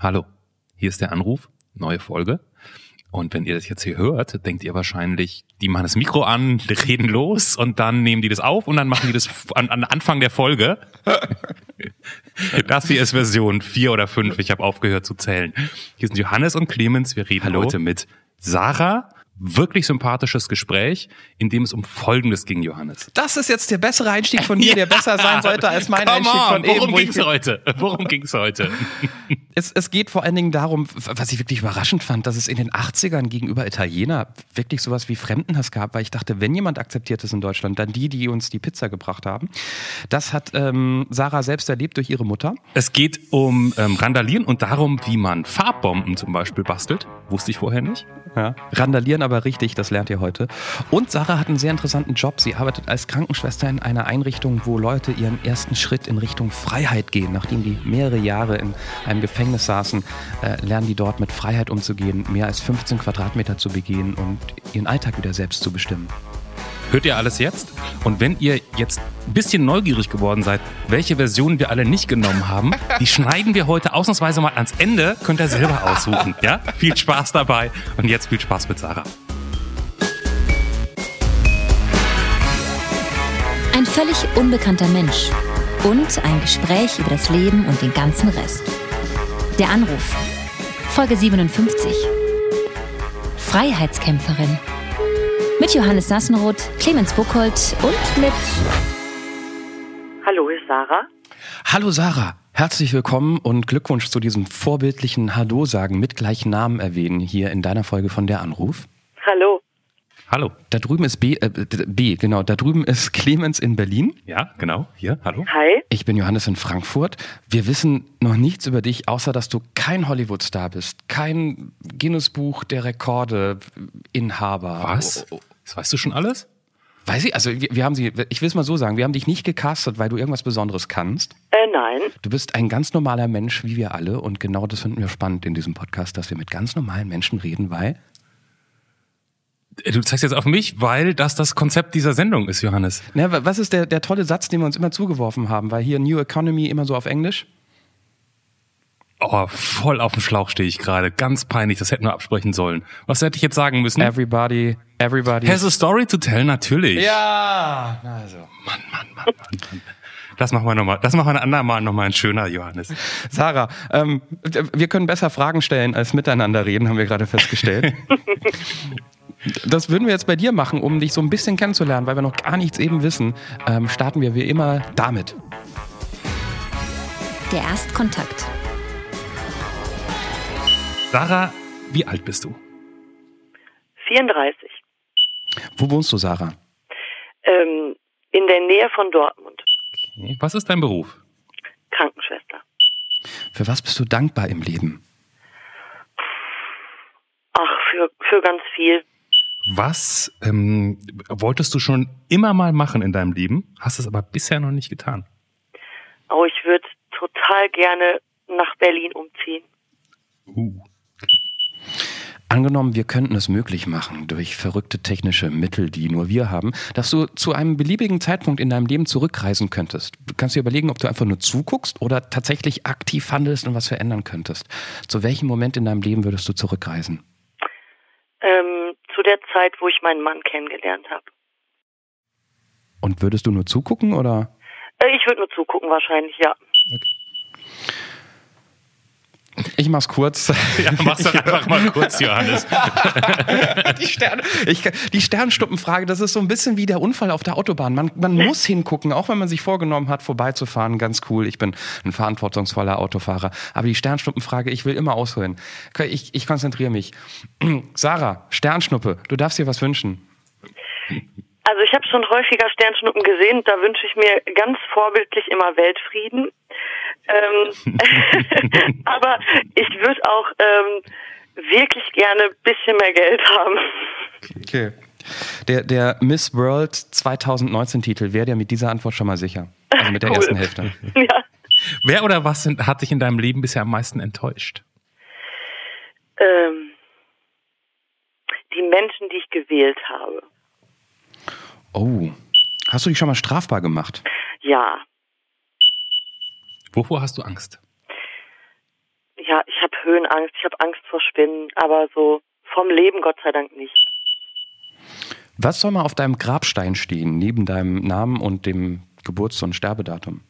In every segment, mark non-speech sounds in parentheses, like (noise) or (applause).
Hallo, hier ist der Anruf, neue Folge. Und wenn ihr das jetzt hier hört, denkt ihr wahrscheinlich, die machen das Mikro an, reden los und dann nehmen die das auf und dann machen die das an, an Anfang der Folge. (laughs) Das hier ist Version 4 oder 5. Ich habe aufgehört zu zählen. Hier sind Johannes und Clemens. Wir reden Hallo. heute mit Sarah. Wirklich sympathisches Gespräch, in dem es um Folgendes ging, Johannes. Das ist jetzt der bessere Einstieg von mir, (laughs) der besser sein sollte als mein Einstieg on, von eben. worum wo ich- ging's heute? Worum ging's heute? (laughs) Es, es geht vor allen Dingen darum, was ich wirklich überraschend fand, dass es in den 80ern gegenüber Italiener wirklich sowas wie Fremdenhass gab, weil ich dachte, wenn jemand akzeptiert ist in Deutschland, dann die, die uns die Pizza gebracht haben. Das hat ähm, Sarah selbst erlebt durch ihre Mutter. Es geht um ähm, Randalieren und darum, wie man Farbbomben zum Beispiel bastelt. Wusste ich vorher nicht. Ja. Randalieren aber richtig, das lernt ihr heute. Und Sarah hat einen sehr interessanten Job. Sie arbeitet als Krankenschwester in einer Einrichtung, wo Leute ihren ersten Schritt in Richtung Freiheit gehen. Nachdem die mehrere Jahre in einem Gefängnis saßen, äh, lernen die dort mit Freiheit umzugehen, mehr als 15 Quadratmeter zu begehen und ihren Alltag wieder selbst zu bestimmen. Hört ihr alles jetzt? Und wenn ihr jetzt ein bisschen neugierig geworden seid, welche Version wir alle nicht genommen haben, (laughs) die schneiden wir heute ausnahmsweise mal ans Ende. Könnt ihr selber aussuchen. Ja? Viel Spaß dabei. Und jetzt viel Spaß mit Sarah. Ein völlig unbekannter Mensch und ein Gespräch über das Leben und den ganzen Rest. Der Anruf. Folge 57. Freiheitskämpferin. Mit Johannes Sassenroth, Clemens Buchholz und mit Hallo, hier ist Sarah. Hallo Sarah, herzlich willkommen und Glückwunsch zu diesem vorbildlichen Hallo sagen mit gleichen Namen erwähnen hier in deiner Folge von Der Anruf. Hallo. Da drüben ist B, äh, B, genau, da drüben ist (laughs) Clemens in Berlin. Ja, genau. Hier. Hallo. Hi. Ich bin Johannes in Frankfurt. Wir wissen noch nichts über dich, außer dass du kein Hollywood-Star bist, kein Guinness-Buch der Rekorde-Inhaber. Was? Das weißt du schon alles? Weiß ich, also wir, wir haben sie, ich will es mal so sagen, wir haben dich nicht gecastet, weil du irgendwas Besonderes kannst. Äh, nein. Du bist ein ganz normaler Mensch, wie wir alle. Und genau das finden wir spannend in diesem Podcast, dass wir mit ganz normalen Menschen reden, weil Du zeigst jetzt auf mich, weil das das Konzept dieser Sendung ist, Johannes. Na, wa- was ist der, der tolle Satz, den wir uns immer zugeworfen haben? Weil hier New Economy immer so auf Englisch. Oh, voll auf dem Schlauch stehe ich gerade. Ganz peinlich. Das hätten wir absprechen sollen. Was hätte ich jetzt sagen müssen? Everybody, everybody. Has a story to tell? Natürlich. ja, also. Mann, Mann, Mann, Mann, Mann. Das machen wir nochmal. Das machen wir ein andermal nochmal ein schöner, Johannes. Sarah, ähm, wir können besser Fragen stellen als miteinander reden, haben wir gerade festgestellt. (laughs) Das würden wir jetzt bei dir machen, um dich so ein bisschen kennenzulernen, weil wir noch gar nichts eben wissen. Ähm, starten wir wie immer damit. der Erstkontakt. Sarah, wie alt bist du? 34. Wo wohnst du, Sarah? Ähm, in der Nähe von Dortmund. Okay. Was ist dein Beruf? Krankenschwester. Für was bist du dankbar im Leben? Ach, für, für ganz viel. Was ähm, wolltest du schon immer mal machen in deinem Leben, hast es aber bisher noch nicht getan? Oh, ich würde total gerne nach Berlin umziehen. Uh. Angenommen, wir könnten es möglich machen durch verrückte technische Mittel, die nur wir haben, dass du zu einem beliebigen Zeitpunkt in deinem Leben zurückreisen könntest. Du kannst dir überlegen, ob du einfach nur zuguckst oder tatsächlich aktiv handelst und was verändern könntest. Zu welchem Moment in deinem Leben würdest du zurückreisen? Der Zeit, wo ich meinen Mann kennengelernt habe. Und würdest du nur zugucken oder? Äh, ich würde nur zugucken wahrscheinlich, ja. Ich mach's kurz. (laughs) Ja, mach's doch (laughs) einfach mal kurz, Johannes. (laughs) die, Stern, ich, die Sternstuppenfrage, das ist so ein bisschen wie der Unfall auf der Autobahn. Man, man muss hingucken, auch wenn man sich vorgenommen hat, vorbeizufahren. Ganz cool. Ich bin ein verantwortungsvoller Autofahrer. Aber die Sternstuppenfrage, ich will immer ausholen. Ich, ich konzentriere mich. (clears throat) Sarah, Sternschnuppe, du darfst dir was wünschen. Also ich habe schon häufiger Sternschnuppen gesehen. Da wünsche ich mir ganz vorbildlich immer Weltfrieden. Ähm, (laughs) aber ich würde auch ähm, wirklich gerne ein bisschen mehr Geld haben. Okay. Der, der Miss World 2019 Titel, wäre der mit dieser Antwort schon mal sicher? Also mit der (laughs) Cool. ersten Hälfte. ja. Wer oder was sind, hat dich in deinem Leben bisher am meisten enttäuscht? Ähm, die Menschen, die ich gewählt habe. Oh. Hast du dich schon mal strafbar gemacht? Ja, Wovor hast du Angst? ja, ich habe Höhenangst, ich habe Angst vor Spinnen, aber so vom Leben Gott sei Dank nicht. Was soll mal auf deinem Grabstein stehen, neben deinem Namen und dem Geburts- und Sterbedatum?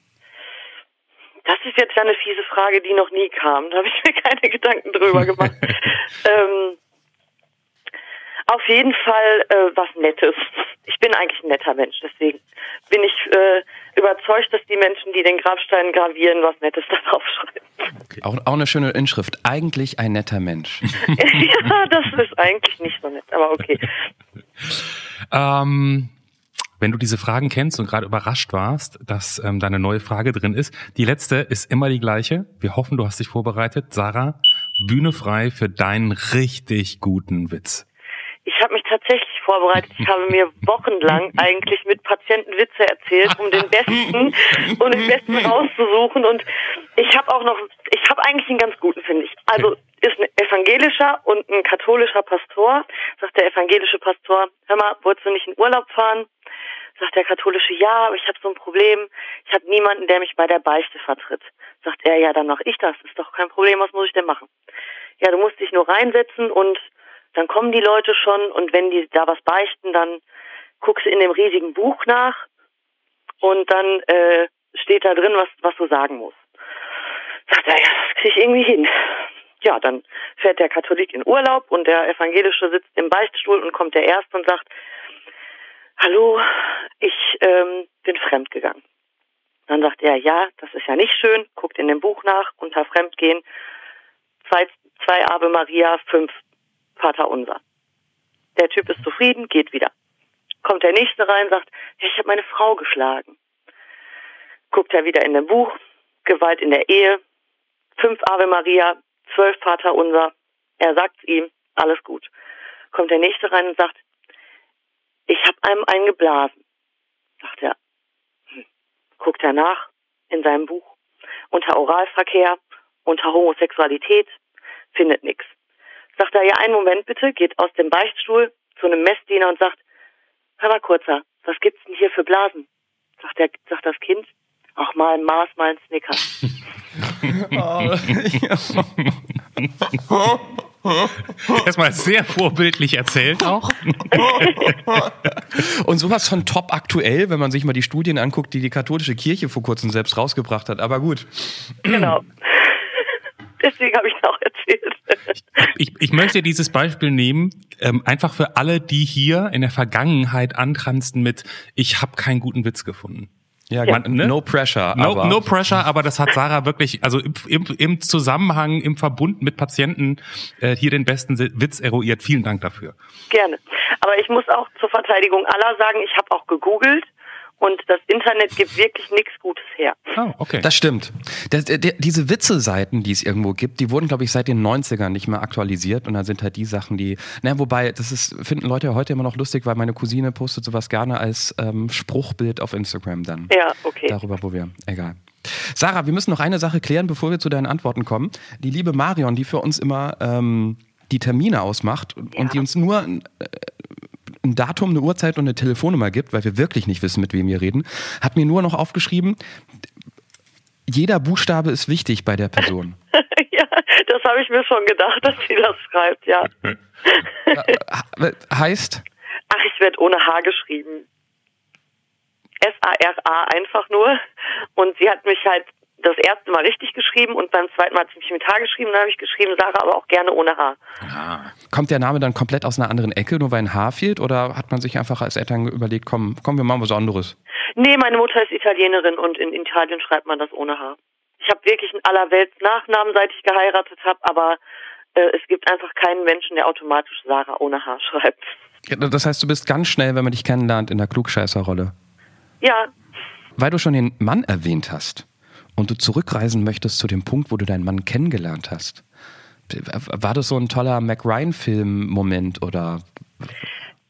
Das ist jetzt ja eine fiese Frage, die noch nie kam. Da habe ich mir (laughs) keine Gedanken drüber gemacht. (laughs) ähm, auf jeden Fall äh, was Nettes. Ich bin eigentlich ein netter Mensch, deswegen bin ich äh, überzeugt, dass die Menschen, die den Grabstein gravieren, was Nettes (laughs) darauf schreiben. Okay. Auch, auch eine schöne Inschrift. Eigentlich ein netter Mensch. (laughs) (laughs) ja, das ist eigentlich nicht so nett, aber okay. ähm, wenn du diese Fragen kennst und gerade überrascht warst, dass ähm, da eine neue Frage drin ist, die letzte ist immer die gleiche. Wir hoffen, du hast dich vorbereitet. Sarah, Bühne frei für deinen richtig guten Witz. Ich habe mich tatsächlich vorbereitet. Ich habe mir wochenlang eigentlich mit Patienten Witze erzählt, um den besten (laughs) und den besten rauszusuchen. Und ich habe auch noch, ich habe eigentlich einen ganz guten, finde ich. Also ist ein evangelischer und ein katholischer Pastor. Sagt der evangelische Pastor, hör mal, wolltest du nicht in Urlaub fahren? Sagt der katholische, ja, aber ich habe so ein Problem. Ich habe niemanden, der mich bei der Beichte vertritt. Sagt er, ja, dann mache ich das. Ist doch kein Problem. Was muss ich denn machen? Ja, du musst dich nur reinsetzen und dann kommen die Leute schon und wenn die da was beichten, dann guckst du in dem riesigen Buch nach und dann äh, steht da drin, was, was du sagen musst. Sagt er, ja, das kriege ich irgendwie hin. Ja, dann fährt der Katholik in Urlaub und der Evangelische sitzt im Beichtstuhl und kommt der Erste und sagt, hallo, ich ähm, bin fremdgegangen. Dann sagt er, ja, das ist ja nicht schön, guckt in dem Buch nach, unter Fremdgehen, zwei, zwei Ave Maria, fünf Vater unser. Der Typ ist zufrieden, geht wieder. Kommt der nächste rein, sagt, ich habe meine Frau geschlagen. Guckt er wieder in dem Buch, Gewalt in der Ehe, fünf Ave Maria, zwölf Vater unser. Er sagt's ihm, alles gut. Kommt der nächste rein und sagt, ich habe einem einen geblasen. Sagt er, hm. guckt er nach in seinem Buch, unter Oralverkehr, unter Homosexualität, findet nichts sagt er, ja, einen Moment bitte, geht aus dem Beichtstuhl zu einem Messdiener und sagt, hör mal kurzer, was gibt's denn hier für Blasen? Sagt der, sagt das Kind, auch mal ein Maß, mal ein Snicker. (laughs) Erstmal sehr vorbildlich erzählt auch. (laughs) Und sowas von top aktuell, wenn man sich mal die Studien anguckt, die die katholische Kirche vor kurzem selbst rausgebracht hat. Aber gut. Genau. (clears throat) Deswegen habe ich es auch erzählt. Ich, ich möchte dieses Beispiel nehmen, ähm, einfach für alle, die hier in der Vergangenheit antransten mit, ich habe keinen guten Witz gefunden. Ja, Man, ne? no pressure. No, aber. no pressure, aber das hat Sarah wirklich, also im, im, im Zusammenhang, im Verbund mit Patienten äh, hier den besten Witz eruiert. Vielen Dank dafür. Gerne. Aber ich muss auch zur Verteidigung aller sagen, ich habe auch gegoogelt und das Internet gibt wirklich nichts Gutes her. Oh, okay. Das stimmt. Das, der, diese Witze-Seiten, die es irgendwo gibt, die wurden, glaube ich, seit den 90ern nicht mehr aktualisiert. Und da sind halt die Sachen, die. Na, wobei, das ist, finden Leute heute immer noch lustig, weil meine Cousine postet sowas gerne als ähm, Spruchbild auf Instagram dann. Ja, okay. Darüber, wo wir. Egal. Sarah, wir müssen noch eine Sache klären, bevor wir zu deinen Antworten kommen. Die liebe Marion, die für uns immer ähm, die Termine ausmacht und ja. die uns nur äh, ein Datum, eine Uhrzeit und eine Telefonnummer gibt, weil wir wirklich nicht wissen, mit wem wir reden, hat mir nur noch aufgeschrieben, jeder Buchstabe ist wichtig bei der Person. (laughs) ja, das habe ich mir schon gedacht, dass sie das schreibt, ja. Äh, heißt? Ach, ich werde ohne H geschrieben. S-A-R-A einfach nur. Und sie hat mich halt das erste Mal richtig geschrieben und beim zweiten Mal hat sie mich mit H geschrieben, dann habe ich geschrieben Sarah, aber auch gerne ohne H. Ah. Kommt der Name dann komplett aus einer anderen Ecke, nur weil ein H fehlt? Oder hat man sich einfach als Eltern überlegt, komm, komm, wir machen was anderes? Nee, meine Mutter ist Italienerin und in Italien schreibt man das ohne H. Ich habe wirklich in aller Welt Nachnamen, seit ich geheiratet habe, aber äh, es gibt einfach keinen Menschen, der automatisch Sarah ohne H schreibt. Ja, das heißt, du bist ganz schnell, wenn man dich kennenlernt, in der Klugscheißerrolle. Ja. Weil du schon den Mann erwähnt hast und du zurückreisen möchtest zu dem Punkt, wo du deinen Mann kennengelernt hast. War das so ein toller Mac Ryan-Film-Moment oder?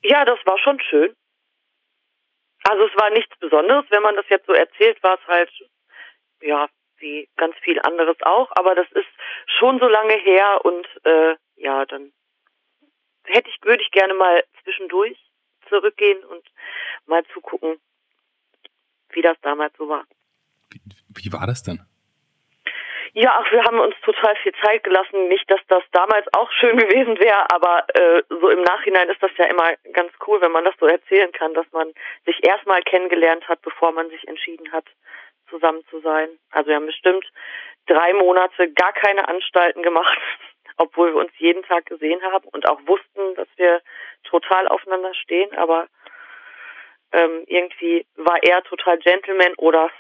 Ja, das war schon schön. Also es war nichts Besonderes, wenn man das jetzt so erzählt, war es halt, ja, wie ganz viel anderes auch, aber das ist schon so lange her und äh, ja, dann hätte ich, würde ich gerne mal zwischendurch zurückgehen und mal zugucken, wie das damals so war. Wie, war das denn? Ja, ach, wir haben uns total viel Zeit gelassen. Nicht, dass das damals auch schön gewesen wäre, aber äh, so im Nachhinein ist das ja immer ganz cool, wenn man das so erzählen kann, dass man sich erstmal kennengelernt hat, bevor man sich entschieden hat, zusammen zu sein. Also wir haben bestimmt drei Monate gar keine Anstalten gemacht, (laughs) obwohl wir uns jeden Tag gesehen haben und auch wussten, dass wir total aufeinander stehen, aber ähm, irgendwie war er total Gentleman oder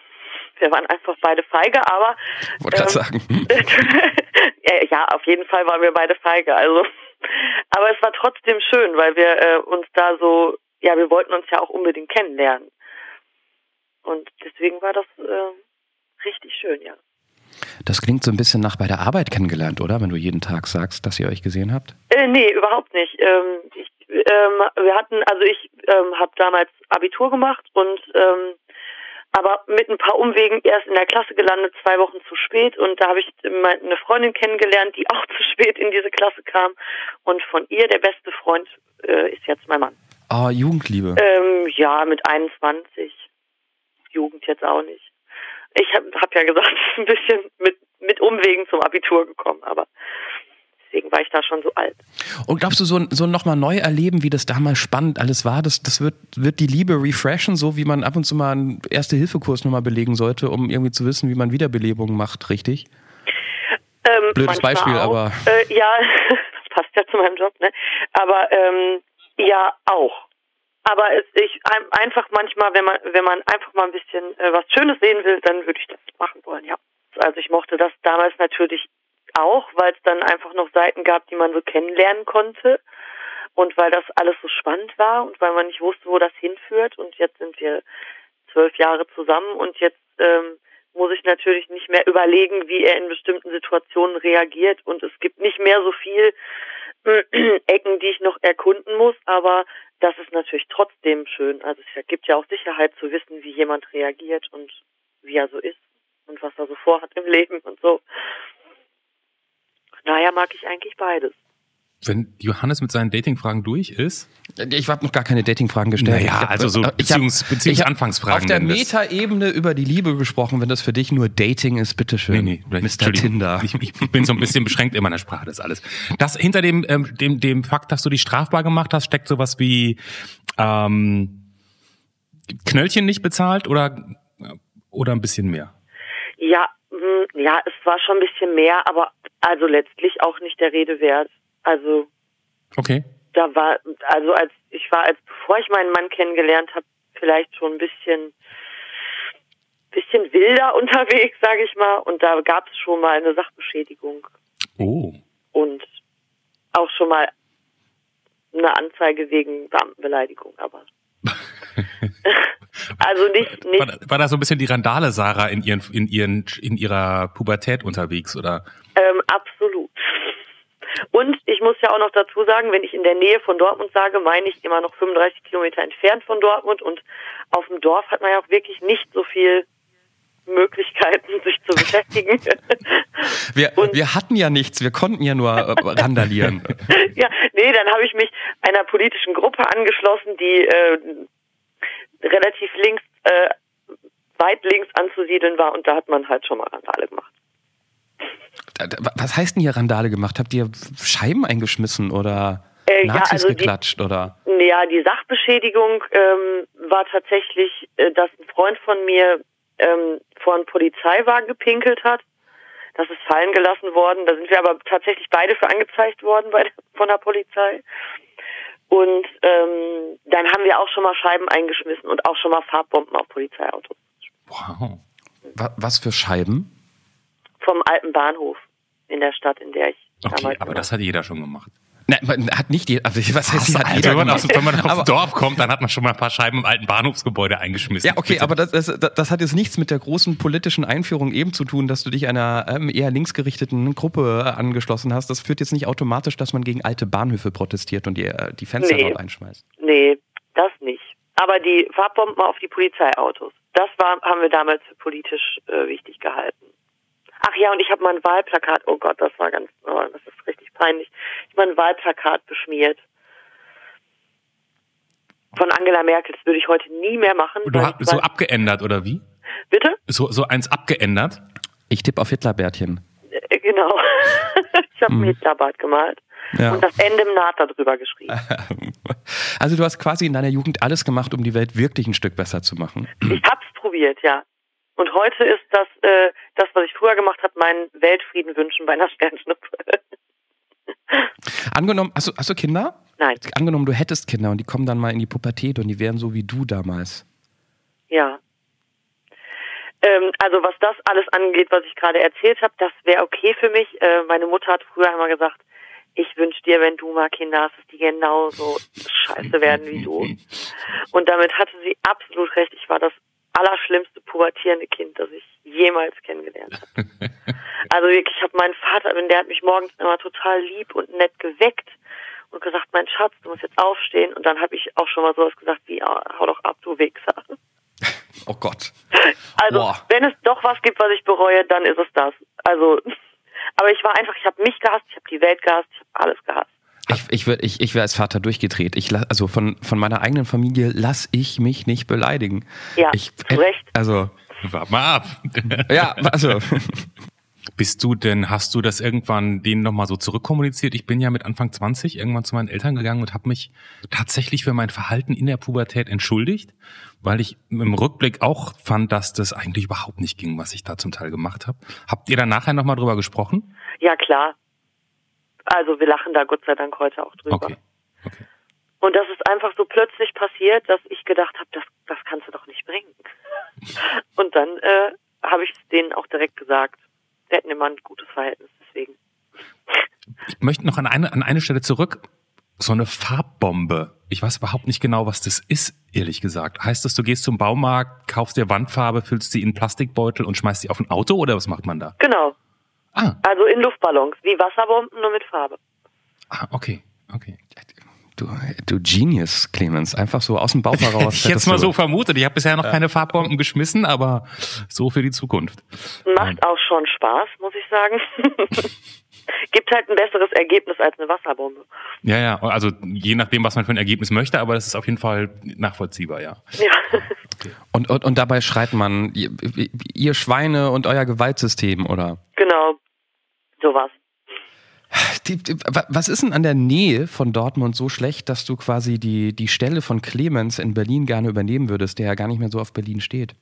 wir waren einfach beide feige, aber Wollte gerade sagen. (laughs) ja, auf jeden Fall waren wir beide feige. Also, aber es war trotzdem schön, weil wir äh, uns da so, ja, wir wollten uns ja auch unbedingt kennenlernen. Und deswegen war das äh, richtig schön, ja. Das klingt so ein bisschen nach bei der Arbeit kennengelernt, oder? Wenn du jeden Tag sagst, dass ihr euch gesehen habt? Äh, nee, überhaupt nicht. Ähm, ich, ähm, wir hatten, also ich ähm, habe damals Abitur gemacht und ähm, aber mit ein paar Umwegen erst in der Klasse gelandet, zwei Wochen zu spät. Und da habe ich eine Freundin kennengelernt, die (laughs) auch zu spät in diese Klasse kam. Und von ihr, der beste Freund, äh, ist jetzt mein Mann. Ah, Jugendliebe. Ähm, ja, mit 21. Jugend jetzt auch nicht. Ich habe hab ja gesagt, (laughs) ein bisschen mit, mit Umwegen zum Abitur gekommen, aber deswegen war ich da schon so alt. Und glaubst du, so, so nochmal neu erleben, wie das damals spannend alles war, das, das wird, wird die Liebe refreshen, so wie man ab und zu mal einen Erste-Hilfe-Kurs nochmal belegen sollte, um irgendwie zu wissen, wie man Wiederbelebung macht, richtig? Ähm, Blödes Beispiel, auch. aber. Äh, ja, das (laughs) passt ja zu meinem Job, ne? Aber ähm, ja, auch. Aber es, ich einfach manchmal, wenn man wenn man einfach mal ein bisschen äh, was Schönes sehen will, dann würde ich das machen wollen, ja. Also ich mochte das damals natürlich auch, weil es dann einfach noch Seiten gab, die man so kennenlernen konnte und weil das alles so spannend war und weil man nicht wusste, wo das hinführt. Und jetzt sind wir zwölf Jahre zusammen und jetzt ähm, muss ich natürlich nicht mehr überlegen, wie er in bestimmten Situationen reagiert. Und es gibt nicht mehr so viel äh, (clears throat) Ecken, die ich noch erkunden muss, aber das ist natürlich trotzdem schön. Also es gibt ja auch Sicherheit zu wissen, wie jemand reagiert und wie er so ist und was er so vorhat im Leben und so. Daher mag ich eigentlich beides. Wenn Johannes mit seinen Datingfragen durch ist. Ich habe noch gar keine Datingfragen gestellt. Naja, hab, also so Beziehungs, ich Beziehungsanfangsfragen. Auf der Metaebene über die Liebe gesprochen, wenn das für dich nur Dating ist, bitteschön. Nee, nee, Mr. Tinder. Ich, ich, bin so ein bisschen beschränkt in meiner Sprache, das alles. Das hinter dem, ähm, dem, dem Fakt, dass du dich strafbar gemacht hast, steckt sowas wie ähm, Knöllchen nicht bezahlt oder, oder ein bisschen mehr? Ja, ja, es war schon ein bisschen mehr, aber also letztlich auch nicht der Rede wert. Also okay. Da war also als ich war als bevor ich meinen Mann kennengelernt habe, vielleicht schon ein bisschen bisschen wilder (laughs) unterwegs, sage ich mal, und da gab es schon mal eine Sachbeschädigung. Oh. Und auch schon mal eine Anzeige wegen Beamtenbeleidigung, aber (laughs) (laughs) also nicht, nicht. War, war, da so ein bisschen die Randale Sarah in ihren in ihren in ihrer Pubertät unterwegs oder? Ähm, absolut. Und ich muss ja auch noch dazu sagen, wenn ich in der Nähe von Dortmund sage, meine ich immer noch 35 Kilometer entfernt von Dortmund und auf dem Dorf hat man ja auch wirklich nicht so viel Möglichkeiten, (laughs) sich zu beschäftigen. (laughs) wir, wir hatten ja nichts, wir konnten ja nur äh, randalieren. ja, nee, dann habe ich mich einer politischen Gruppe angeschlossen, die äh, relativ links, äh, weit links anzusiedeln war und da hat man halt schon mal Randale gemacht. Was heißt denn hier Randale gemacht? Habt ihr Scheiben eingeschmissen oder äh, Nazis ja, also geklatscht die, oder? Ja, die Sachbeschädigung ähm, war tatsächlich, äh, dass ein Freund von mir ähm, vor einen Polizeiwagen gepinkelt hat. Das ist fallen gelassen worden. Da sind wir aber tatsächlich beide für angezeigt worden bei, von der Polizei. Und ähm, dann haben wir auch schon mal Scheiben eingeschmissen und auch schon mal Farbbomben auf Polizeiautos. Wow. Was für Scheiben? Vom alten Bahnhof in der Stadt, in der ich okay, aber das hat jeder schon gemacht. Nein, man hat nicht die, also was heißt, hat jeder wenn man, aus, wenn man aufs Dorf kommt, dann hat man schon mal ein paar Scheiben im alten Bahnhofsgebäude eingeschmissen. Ja, okay, Bitte. aber das, das, das hat jetzt nichts mit der großen politischen Einführung eben zu tun, dass du dich einer ähm, eher linksgerichteten Gruppe äh, angeschlossen hast. Das führt jetzt nicht automatisch, dass man gegen alte Bahnhöfe protestiert und die, äh, die Fenster nee. dort einschmeißt. Nee, das nicht. Aber die Farbbomben auf die Polizeiautos, das war, haben wir damals für politisch äh, wichtig gehalten. Ach ja, und ich habe mein Wahlplakat, oh Gott, das war ganz, oh, das ist richtig peinlich. Ich habe mein Wahlplakat beschmiert. Von Angela Merkel, das würde ich heute nie mehr machen. Du hast so abgeändert, oder wie? Bitte? So, so eins abgeändert? Ich tippe auf Hitlerbärtchen. Genau. (laughs) ich habe Mhm. ein Hitlerbad gemalt Ja. und das Ende im Naht darüber geschrieben. (laughs) Also du hast quasi in deiner Jugend alles gemacht, um die Welt wirklich ein Stück besser zu machen. Ich hab's probiert, ja. Und heute ist das, äh, das, was ich früher gemacht habe, mein Weltfrieden wünschen bei einer Sternschnuppe. Angenommen, hast du, hast du Kinder? Nein, Angenommen, du hättest Kinder und die kommen dann mal in die Pubertät und die wären so wie du damals. ja. Ähm, also was das alles angeht, was ich gerade erzählt habe, das wäre okay für mich. Äh, meine Mutter hat früher immer gesagt, ich wünsche dir, wenn du mal Kinder hast, dass die genauso scheiße werden wie du. Und damit hatte sie absolut recht. Ich war das allerschlimmste pubertierende Kind, das ich jemals kennengelernt habe. (laughs) Also wirklich, ich habe meinen Vater, der hat mich morgens immer total lieb und nett geweckt und gesagt, mein Schatz, du musst jetzt aufstehen. Und dann habe ich auch schon mal sowas gesagt wie, ah, hau doch ab, du Wichser. Oh Gott. (laughs) Also, Boah. wenn es doch was gibt, was ich bereue, dann ist es das. Also, (laughs) aber ich war einfach, ich habe mich gehasst, ich habe die Welt gehasst, ich habe alles gehasst. Ich, ich, würd- ich, ich wäre als Vater durchgedreht. Ich, la- also von, von meiner eigenen Familie lass ich mich nicht beleidigen. Ja, ich, zu Recht. Also, Warte mal ab. (laughs) ja, also. Bist du denn, hast du das irgendwann denen nochmal so zurückkommuniziert? Ich bin ja mit Anfang 20 irgendwann zu meinen Eltern gegangen und habe mich tatsächlich für mein Verhalten in der Pubertät entschuldigt, weil ich im Rückblick auch fand, dass das eigentlich überhaupt nicht ging, was ich da zum Teil gemacht habe. Habt ihr da nachher nochmal drüber gesprochen? Ja, klar. Also, wir lachen da Gott sei Dank heute auch drüber. Okay. okay. Und das ist einfach so plötzlich passiert, dass ich gedacht habe, das, das kannst du doch nicht bringen. (laughs) Und dann äh, habe ich es denen auch direkt gesagt. Wir hätten immer ein gutes Verhältnis, deswegen. Ich möchte noch an eine, an eine Stelle zurück. So eine Farbbombe. Ich weiß überhaupt nicht genau, was das ist, ehrlich gesagt. Heißt das, du gehst zum Baumarkt, kaufst dir Wandfarbe, füllst sie in einen Plastikbeutel und schmeißt sie auf ein Auto oder was macht man da? Genau. Ah, Also in Luftballons, wie Wasserbomben, nur mit Farbe. ah okay, okay. Du, du Genius, Clemens. Einfach so aus dem Bauch heraus. Hätte (laughs) ich jetzt mal du- so vermutet. Ich habe bisher noch keine Farbbomben geschmissen, aber so für die Zukunft. Macht auch schon Spaß, muss ich sagen. (laughs) Gibt halt ein besseres Ergebnis als eine Wasserbombe. Ja, ja, also je nachdem, was man für ein Ergebnis möchte, aber das ist auf jeden Fall nachvollziehbar, ja. Ja. Und, und, und dabei schreit man, ihr, ihr Schweine und euer Gewaltsystem, oder? genau. Sowas. Die, die, wa- was ist denn an der Nähe von Dortmund so schlecht, dass du quasi die, die Stelle von Clemens in Berlin gerne übernehmen würdest, der ja gar nicht mehr so auf Berlin steht?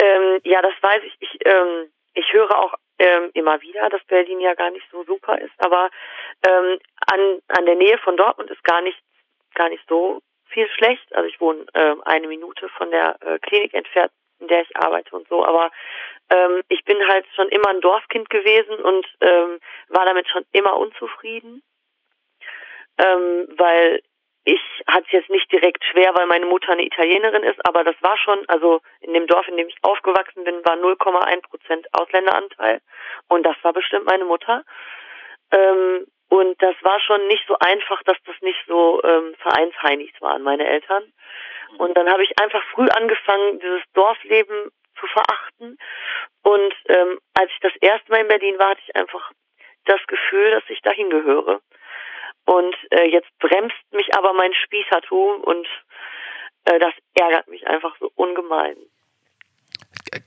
Ähm, ja, das weiß ich. Ich, ähm, ich höre auch ähm, immer wieder, dass Berlin ja gar nicht so super ist, aber ähm, an, an der Nähe von Dortmund ist gar nicht, gar nicht so viel schlecht. Also ich wohne ähm, eine Minute von der äh, Klinik entfernt, in der ich arbeite und so, aber ähm, ich bin halt schon immer ein Dorfkind gewesen und ähm, war damit schon immer unzufrieden, ähm, weil ich hatte es jetzt nicht direkt schwer, weil meine Mutter eine Italienerin ist, aber das war schon, also in dem Dorf, in dem ich aufgewachsen bin, war 0,1 Prozent Ausländeranteil und das war bestimmt meine Mutter. Ähm, und das war schon nicht so einfach, dass das nicht so ähm, Vereinsheinis waren, meine Eltern. Und dann habe ich einfach früh angefangen, dieses Dorfleben zu verachten. Und ähm, als ich das erste Mal in Berlin war, hatte ich einfach das Gefühl, dass ich dahin gehöre. Und äh, jetzt bremst mich aber mein Spießertum und äh, das ärgert mich einfach so ungemein.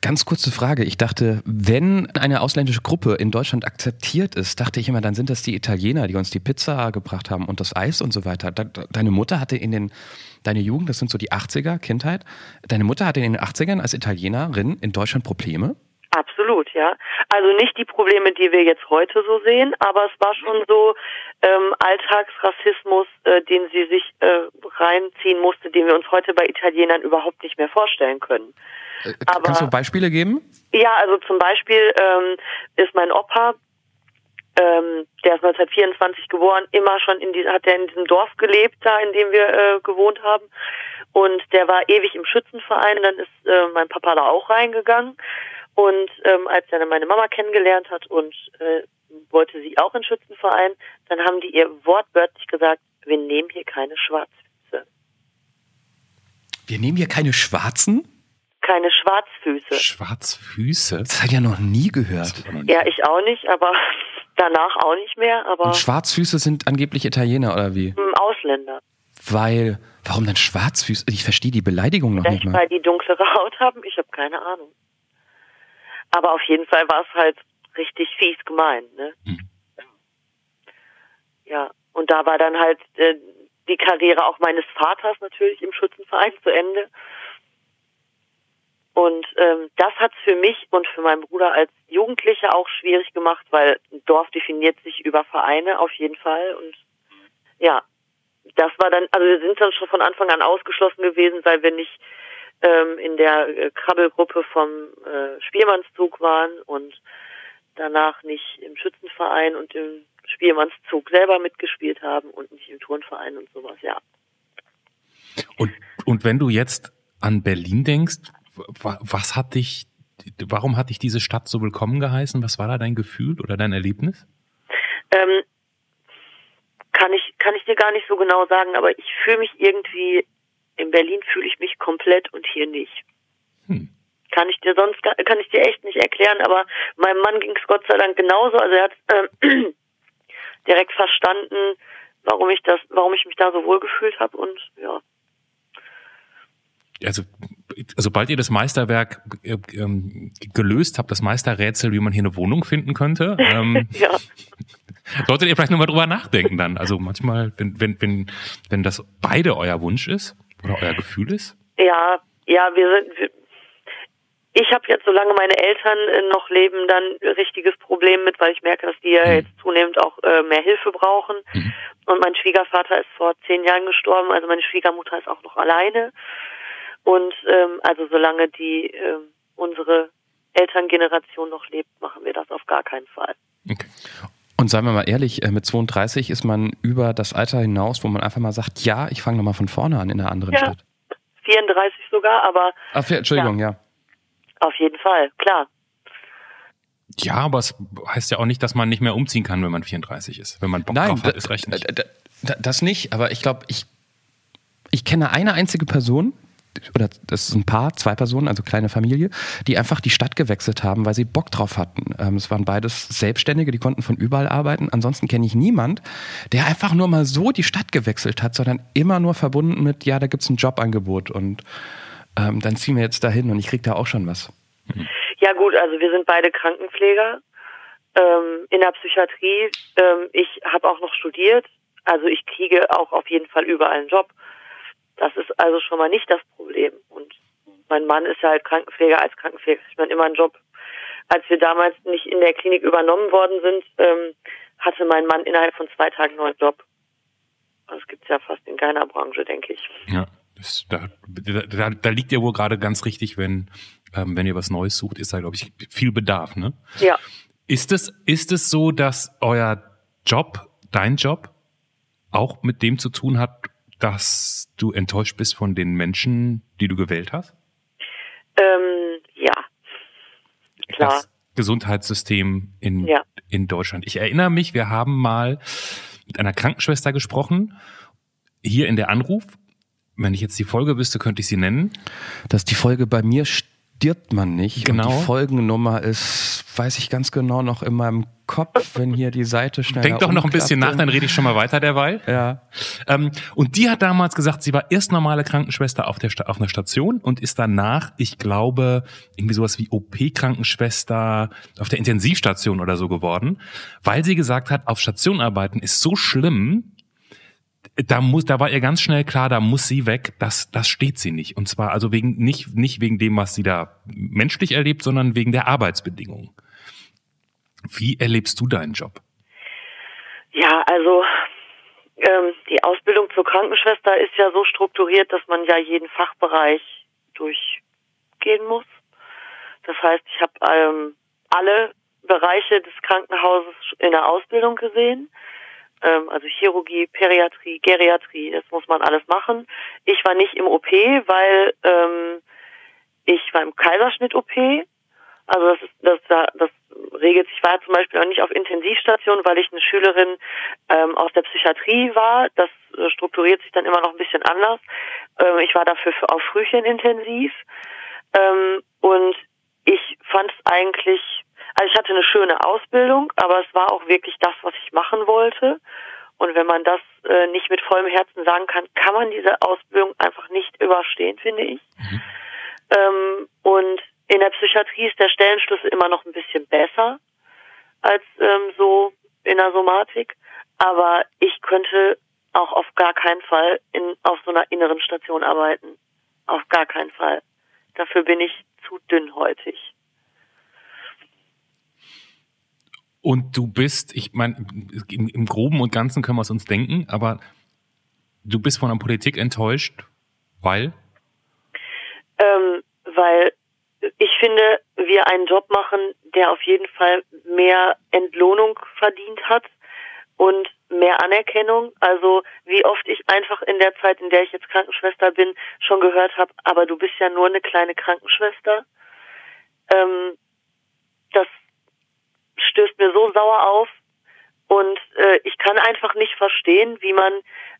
Ganz kurze Frage. Ich dachte, wenn eine ausländische Gruppe in Deutschland akzeptiert ist, dachte ich immer, dann sind das die Italiener, die uns die Pizza gebracht haben und das Eis und so weiter. Deine Mutter hatte in den, deine Jugend, das sind so die 80er, Kindheit, deine Mutter hatte in den 80ern als Italienerin in Deutschland Probleme? Absolut, ja. Also nicht die Probleme, die wir jetzt heute so sehen, aber es war schon so ähm, Alltagsrassismus, äh, den sie sich äh, reinziehen musste, den wir uns heute bei Italienern überhaupt nicht mehr vorstellen können. Äh, Aber- Kannst du Beispiele geben? Ja, also zum Beispiel ähm, ist mein Opa, ähm, der ist 1924 geboren, immer schon in die, hat er in diesem Dorf gelebt, da in dem wir äh, gewohnt haben. Und der war ewig im Schützenverein, dann ist äh, mein Papa da auch reingegangen. Und ähm, als er dann meine Mama kennengelernt hat und äh, wollte sie auch in Schützenverein, dann haben die ihr wortwörtlich gesagt, wir nehmen hier keine Schwarzfüße. Wir nehmen hier keine Schwarzen? Keine Schwarzfüße. Schwarzfüße? Das hat ja noch nie gehört. Ja, ich auch nicht, aber (laughs) danach auch nicht mehr, aber Und Schwarzfüße sind angeblich Italiener oder wie? ähm, Ausländer. Weil, warum dann Schwarzfüße? Ich verstehe die Beleidigung noch nicht Vielleicht, mal. weil die dunklere Haut haben, ich habe keine Ahnung. Aber auf jeden Fall war es halt richtig fies gemeint, ne? Mhm. Ja, und da war dann halt äh, die Karriere auch meines Vaters natürlich im Schützenverein zu Ende. Und ähm, das hat für mich und für meinen Bruder als Jugendliche auch schwierig gemacht, weil ein Dorf definiert sich über Vereine auf jeden Fall. Und ja, das war dann, also wir sind dann schon von Anfang an ausgeschlossen gewesen, weil wir nicht ähm, in der äh, Krabbelgruppe vom äh, Spielmannszug waren und danach nicht im Schützenverein und im Spielmannszug selber mitgespielt haben und nicht im Turnverein und sowas, ja. Und, und wenn du jetzt an Berlin denkst, was hat dich, warum hat dich diese Stadt so willkommen geheißen? Was war da dein Gefühl oder dein Erlebnis? Ähm, kann ich, kann ich dir gar nicht so genau sagen, aber ich fühle mich irgendwie, in Berlin fühle ich mich komplett und hier nicht. Hm. Kann ich dir sonst, kann ich dir echt nicht erklären, aber meinem Mann ging es Gott sei Dank genauso. Also er hat äh, (clears throat) direkt verstanden, warum ich das, warum ich mich da so wohl gefühlt habe und ja. Also sobald ihr das Meisterwerk äh, ähm, gelöst habt, das Meisterrätsel, wie man hier eine Wohnung finden könnte, (laughs) ähm, ja. solltet ihr vielleicht nochmal drüber nachdenken dann. Also manchmal, wenn, wenn, wenn, wenn das beide euer Wunsch ist oder euer Gefühl ist. Ja, ja, wir sind, wir, ich habe jetzt, solange meine Eltern äh, noch leben, dann ein richtiges Problem mit, weil ich merke, dass die ja mhm. jetzt zunehmend auch äh, mehr Hilfe brauchen. Mhm. Und mein Schwiegervater ist vor zehn Jahren gestorben, also meine Schwiegermutter ist auch noch alleine. Und ähm, also solange die äh, unsere Elterngeneration noch lebt, machen wir das auf gar keinen Fall. Okay. Und seien wir mal ehrlich, äh, mit 32 ist man über das Alter hinaus, wo man einfach mal sagt, ja, ich fange nochmal von vorne an in einer anderen ja, Stadt. 34 sogar, aber. Ach, Entschuldigung, ja. ja. Auf jeden Fall, klar. Ja, aber es heißt ja auch nicht, dass man nicht mehr umziehen kann, wenn man 34 ist. Wenn man Bock Nein, drauf hat, ist recht nicht. Das nicht, aber ich glaube, ich, ich kenne eine einzige Person, oder das ist ein Paar, zwei Personen, also kleine Familie, die einfach die Stadt gewechselt haben, weil sie Bock drauf hatten. Ähm, es waren beides Selbstständige, die konnten von überall arbeiten. Ansonsten kenne ich niemand, der einfach nur mal so die Stadt gewechselt hat, sondern immer nur verbunden mit, ja, da gibt's ein Jobangebot und ähm, dann ziehen wir jetzt dahin und ich krieg da auch schon was. Ja gut, also wir sind beide Krankenpfleger ähm, in der Psychiatrie. Ähm, ich habe auch noch studiert, also ich kriege auch auf jeden Fall überall einen Job. Das ist also schon mal nicht das Problem. Und mein Mann ist ja halt Krankenpfleger als Krankenpfleger. Ich meine, immer einen Job. Als wir damals nicht in der Klinik übernommen worden sind, ähm, hatte mein Mann innerhalb von zwei Tagen einen neuen Job. Das gibt's ja fast in keiner Branche, denke ich. Ja, das, da, da, da liegt ja wohl gerade ganz richtig, wenn, ähm, wenn ihr was Neues sucht, ist da, glaube ich, viel Bedarf, ne? Ja. Ist es, ist es so, dass euer Job, dein Job, auch mit dem zu tun hat, dass du enttäuscht bist von den Menschen, die du gewählt hast? Ähm, ja. Klar. Das Gesundheitssystem in, ja. in Deutschland. Ich erinnere mich, wir haben mal mit einer Krankenschwester gesprochen, hier in der Anruf. Wenn ich jetzt die Folge wüsste, könnte ich sie nennen. Dass die Folge bei mir stirbt man nicht. Genau. Und die Folgennummer ist, weiß ich ganz genau noch in meinem Kopf, wenn hier die Seite schnell. Denk doch noch ein bisschen nach, dann rede ich schon mal weiter derweil. Ja. Ähm, und die hat damals gesagt, sie war erst normale Krankenschwester auf, der, auf einer Station und ist danach, ich glaube, irgendwie sowas wie OP-Krankenschwester auf der Intensivstation oder so geworden, weil sie gesagt hat, auf Station arbeiten ist so schlimm, da muss, da war ihr ganz schnell klar, da muss sie weg, das, das steht sie nicht. Und zwar also wegen, nicht, nicht wegen dem, was sie da menschlich erlebt, sondern wegen der Arbeitsbedingungen. Wie erlebst du deinen Job? Ja, also ähm, die Ausbildung zur Krankenschwester ist ja so strukturiert, dass man ja jeden Fachbereich durchgehen muss. Das heißt, ich habe ähm, alle Bereiche des Krankenhauses in der Ausbildung gesehen also Chirurgie, Päriatrie, Geriatrie, das muss man alles machen. Ich war nicht im OP, weil ähm, ich war im Kaiserschnitt-OP. Also das ist, das, das regelt sich. Ich war zum Beispiel auch nicht auf Intensivstation, weil ich eine Schülerin ähm, aus der Psychiatrie war. Das äh, strukturiert sich dann immer noch ein bisschen anders. Ähm, ich war dafür für, auf Frühchen intensiv. Ähm, und ich fand es eigentlich also ich hatte eine schöne Ausbildung, aber es war auch wirklich das, was ich machen wollte. Und wenn man das äh, nicht mit vollem Herzen sagen kann, kann man diese Ausbildung einfach nicht überstehen, finde ich. Mhm. Ähm, und in der Psychiatrie ist der Stellenschlüssel immer noch ein bisschen besser. als ähm, so in der Somatik, aber ich könnte auch auf gar keinen Fall in, auf so einer inneren Station arbeiten. Auf gar keinen Fall. Dafür bin ich zu dünnhäutig. Und du bist, ich meine, im, im Groben und Ganzen können wir es uns denken, aber du bist von der Politik enttäuscht, weil? Ähm, weil ich finde, wir einen Job machen, der auf jeden Fall mehr Entlohnung verdient hat und mehr Anerkennung. Also wie oft ich einfach in der Zeit, in der ich jetzt Krankenschwester bin, schon gehört habe, aber du bist ja nur eine kleine Krankenschwester. Ähm, das stößt mir so sauer auf und äh, ich kann einfach nicht verstehen, wie man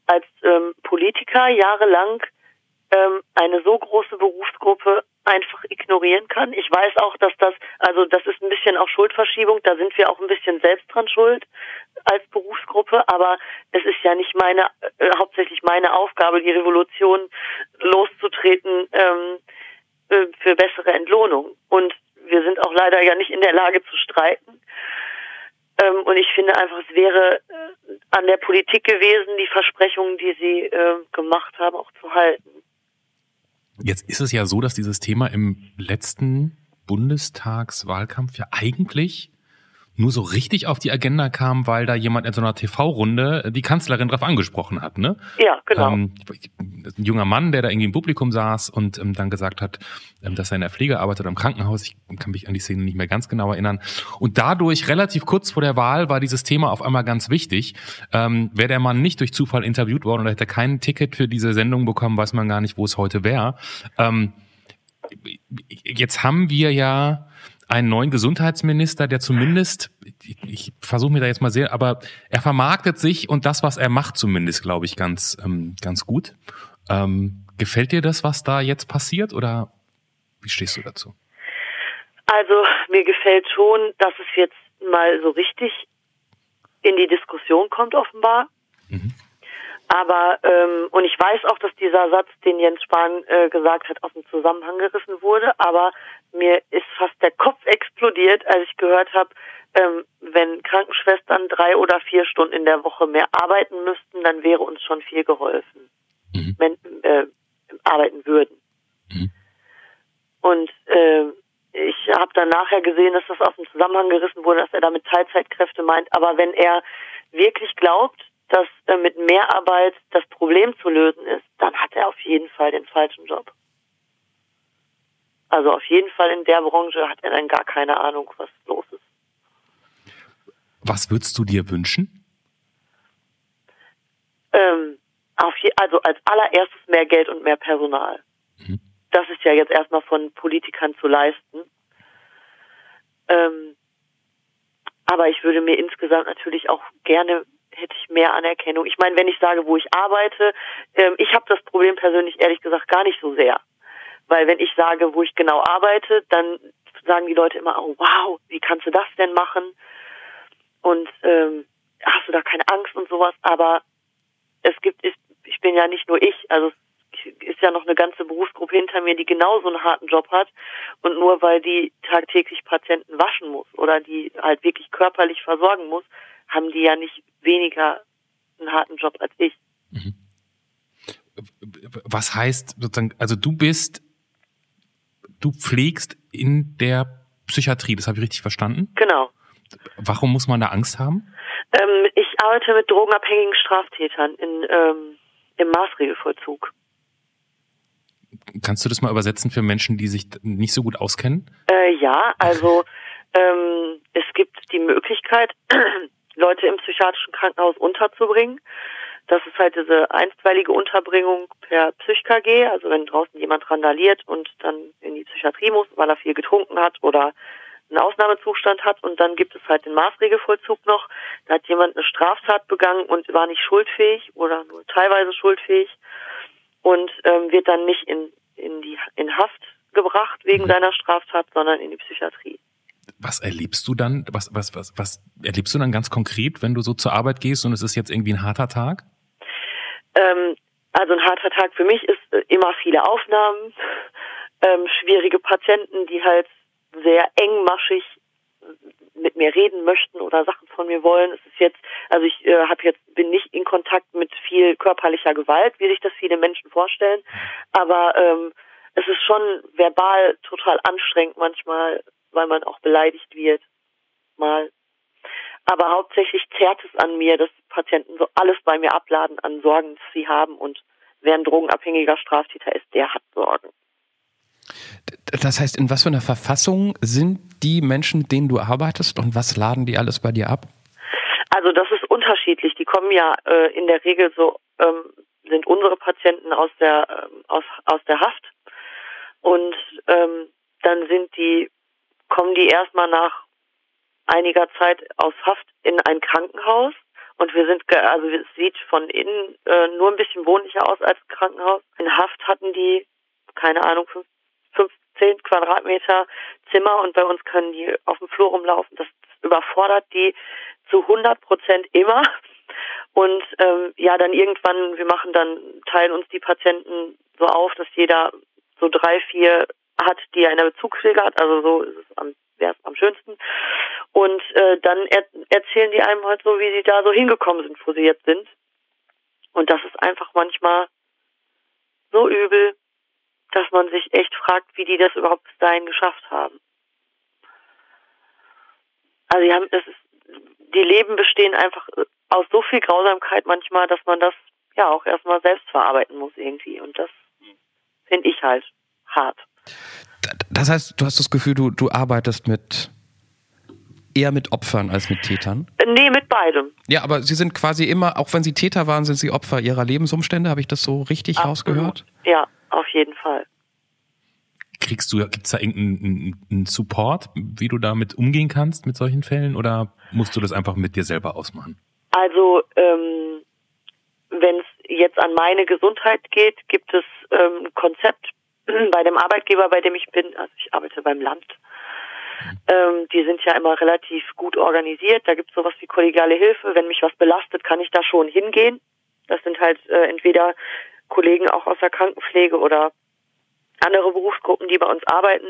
als ähm, Politiker jahrelang ähm, eine so große Berufsgruppe einfach ignorieren kann. Ich weiß auch, dass das, also das ist ein bisschen auch Schuldverschiebung, da sind wir auch ein bisschen selbst dran schuld als Berufsgruppe, aber es ist ja nicht meine, äh, hauptsächlich meine Aufgabe, die Revolution loszutreten ähm, äh, für bessere Entlohnung. Und wir sind auch leider ja nicht in der Lage zu streiten. Ähm, und ich finde einfach, es wäre äh, an der Politik gewesen, die Versprechungen, die sie äh, gemacht haben, auch zu halten. Jetzt ist es ja so, dass dieses Thema im letzten Bundestagswahlkampf ja eigentlich nur so richtig auf die Agenda kam, weil da jemand in so einer TV-Runde die Kanzlerin drauf angesprochen hat, ne? Ja, genau. Ähm, ein junger Mann, der da irgendwie im Publikum saß und ähm, dann gesagt hat, ähm, dass er in der Pflege arbeitet am Krankenhaus. Ich kann mich an die Szene nicht mehr ganz genau erinnern. Und dadurch, relativ kurz vor der Wahl, war dieses Thema auf einmal ganz wichtig. Ähm, Wäre der Mann nicht durch Zufall interviewt worden oder hätte kein Ticket für diese Sendung bekommen, weiß man gar nicht, wo es heute wäre. Ähm, jetzt haben wir ja einen neuen Gesundheitsminister, der zumindest, ich, ich versuche mir da jetzt mal sehr, aber er vermarktet sich und das, was er macht, zumindest, glaube ich, ganz, ähm, ganz gut. Ähm, gefällt dir das, was da jetzt passiert oder wie stehst du dazu? Also mir gefällt schon, dass es jetzt mal so richtig in die Diskussion kommt, offenbar. Mhm. Aber ähm, und ich weiß auch, dass dieser Satz, den Jens Spahn äh, gesagt hat, aus dem Zusammenhang gerissen wurde. Aber mir ist fast der Kopf explodiert, als ich gehört habe, ähm, wenn Krankenschwestern drei oder vier Stunden in der Woche mehr arbeiten müssten, dann wäre uns schon viel geholfen, mhm. wenn äh, arbeiten würden. Mhm. Und äh, ich habe dann nachher gesehen, dass das aus dem Zusammenhang gerissen wurde, dass er damit Teilzeitkräfte meint. Aber wenn er wirklich glaubt, dass äh, mit Mehrarbeit das Problem zu lösen ist, dann hat er auf jeden Fall den falschen Job. Also auf jeden Fall in der Branche hat er dann gar keine Ahnung, was los ist. Was würdest du dir wünschen? Ähm, je, also als allererstes mehr Geld und mehr Personal. Mhm. Das ist ja jetzt erstmal von Politikern zu leisten. Ähm, aber ich würde mir insgesamt natürlich auch gerne hätte ich mehr Anerkennung. Ich meine, wenn ich sage, wo ich arbeite, ähm, ich habe das Problem persönlich ehrlich gesagt gar nicht so sehr. Weil wenn ich sage, wo ich genau arbeite, dann sagen die Leute immer, oh wow, wie kannst du das denn machen? Und ähm, hast du da keine Angst und sowas? Aber es gibt, ich, ich bin ja nicht nur ich, also es ist ja noch eine ganze Berufsgruppe hinter mir, die genauso einen harten Job hat. Und nur weil die tagtäglich Patienten waschen muss oder die halt wirklich körperlich versorgen muss, haben die ja nicht weniger einen harten Job als ich. Mhm. Was heißt sozusagen, also du bist, du pflegst in der Psychiatrie, das habe ich richtig verstanden? Genau. Warum muss man da Angst haben? Ähm, ich arbeite mit drogenabhängigen Straftätern in, ähm, im Maßregelvollzug. Kannst du das mal übersetzen für Menschen, die sich nicht so gut auskennen? Äh, ja, also ähm, es gibt die Möglichkeit, Leute im psychiatrischen Krankenhaus unterzubringen. Das ist halt diese einstweilige Unterbringung per PsychKG, also wenn draußen jemand randaliert und dann in die Psychiatrie muss, weil er viel getrunken hat oder einen Ausnahmezustand hat und dann gibt es halt den Maßregelvollzug noch. Da hat jemand eine Straftat begangen und war nicht schuldfähig oder nur teilweise schuldfähig und ähm, wird dann nicht in, in die in Haft gebracht wegen mhm. seiner Straftat, sondern in die Psychiatrie was erlebst du dann? Was, was, was, was erlebst du dann ganz konkret, wenn du so zur Arbeit gehst und es ist jetzt irgendwie ein harter Tag? Ähm, also ein harter Tag für mich ist äh, immer viele Aufnahmen, ähm, schwierige Patienten, die halt sehr engmaschig mit mir reden möchten oder Sachen von mir wollen. Es ist jetzt, also ich äh, habe jetzt bin nicht in Kontakt mit viel körperlicher Gewalt, wie sich das viele Menschen vorstellen, aber ähm, es ist schon verbal total anstrengend manchmal, weil man auch beleidigt wird, mal. Aber hauptsächlich zerrt es an mir, dass Patienten so alles bei mir abladen an Sorgen, die sie haben und wer ein drogenabhängiger Straftäter ist, der hat Sorgen. Das heißt, in was für einer Verfassung sind die Menschen, mit denen du arbeitest und was laden die alles bei dir ab? Also das ist unterschiedlich. Die kommen ja äh, in der Regel so, ähm, sind unsere Patienten aus der ähm, aus, aus der Haft und ähm, dann sind die, kommen die erstmal nach einiger Zeit aus Haft in ein Krankenhaus und wir sind, also es sieht von innen äh, nur ein bisschen wohnlicher aus als Krankenhaus. In Haft hatten die, keine Ahnung, 15 Quadratmeter Zimmer und bei uns können die auf dem Flur rumlaufen. Das überfordert die zu 100 Prozent immer. Und ähm, ja, dann irgendwann, wir machen dann, teilen uns die Patienten so auf, dass jeder so drei, vier hat, die eine Bezugspflege hat. Also so ist es am, wäre es am schönsten. Und äh, dann er, erzählen die einem halt so, wie sie da so hingekommen sind, wo sie jetzt sind. Und das ist einfach manchmal so übel, dass man sich echt fragt, wie die das überhaupt bis dahin geschafft haben. Also die haben, das ist, die Leben bestehen einfach aus so viel Grausamkeit manchmal, dass man das ja auch erstmal selbst verarbeiten muss irgendwie. Und das finde ich halt hart. Das heißt, du hast das Gefühl, du, du arbeitest mit eher mit Opfern als mit Tätern? Nee, mit beidem. Ja, aber sie sind quasi immer, auch wenn sie Täter waren, sind sie Opfer ihrer Lebensumstände. Habe ich das so richtig Absolut. rausgehört? Ja, auf jeden Fall. Kriegst du, gibt es da irgendeinen Support, wie du damit umgehen kannst mit solchen Fällen oder musst du das einfach mit dir selber ausmachen? Also, ähm, wenn es jetzt an meine Gesundheit geht, gibt es ähm, ein Konzept (clears throat) bei dem Arbeitgeber, bei dem ich bin. Also ich arbeite beim Land. Ähm, die sind ja immer relativ gut organisiert. Da gibt es sowas wie kollegiale Hilfe. Wenn mich was belastet, kann ich da schon hingehen. Das sind halt äh, entweder Kollegen auch aus der Krankenpflege oder andere Berufsgruppen, die bei uns arbeiten.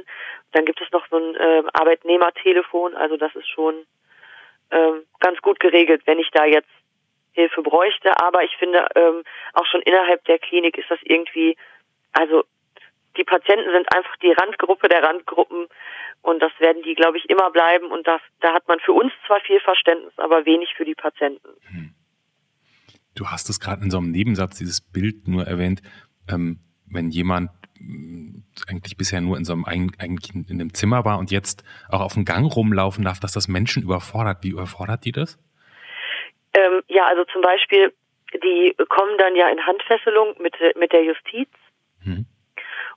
Dann gibt es noch so ein äh, Arbeitnehmertelefon, also das ist schon ähm, ganz gut geregelt, wenn ich da jetzt Hilfe bräuchte. Aber ich finde, ähm, auch schon innerhalb der Klinik ist das irgendwie, also die Patienten sind einfach die Randgruppe der Randgruppen und das werden die, glaube ich, immer bleiben. Und das, da hat man für uns zwar viel Verständnis, aber wenig für die Patienten. Hm. Du hast es gerade in so einem Nebensatz, dieses Bild nur erwähnt, ähm, wenn jemand eigentlich bisher nur in so einem eigentlich in einem Zimmer war und jetzt auch auf dem Gang rumlaufen darf, dass das Menschen überfordert. Wie überfordert die das? Ähm, ja, also zum Beispiel, die kommen dann ja in Handfesselung mit, mit der Justiz hm.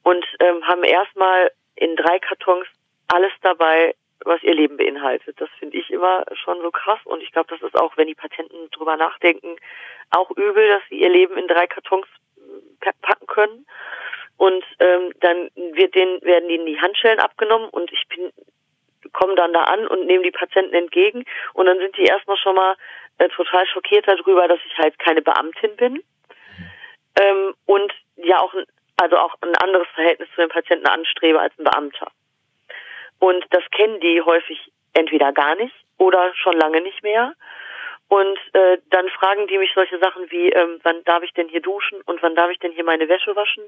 Und ähm, haben erstmal in drei Kartons alles dabei, was ihr Leben beinhaltet. Das finde ich immer schon so krass und ich glaube, das ist auch, wenn die Patienten drüber nachdenken, auch übel, dass sie ihr Leben in drei Kartons packen können. Und ähm, dann wird denen, werden ihnen die Handschellen abgenommen und ich bin komme dann da an und nehme die Patienten entgegen und dann sind die erstmal schon mal äh, total schockiert darüber, dass ich halt keine Beamtin bin ähm, und ja auch also auch ein anderes Verhältnis zu den Patienten anstrebe als ein Beamter. Und das kennen die häufig entweder gar nicht oder schon lange nicht mehr. Und äh, dann fragen die mich solche Sachen wie, ähm, wann darf ich denn hier duschen und wann darf ich denn hier meine Wäsche waschen?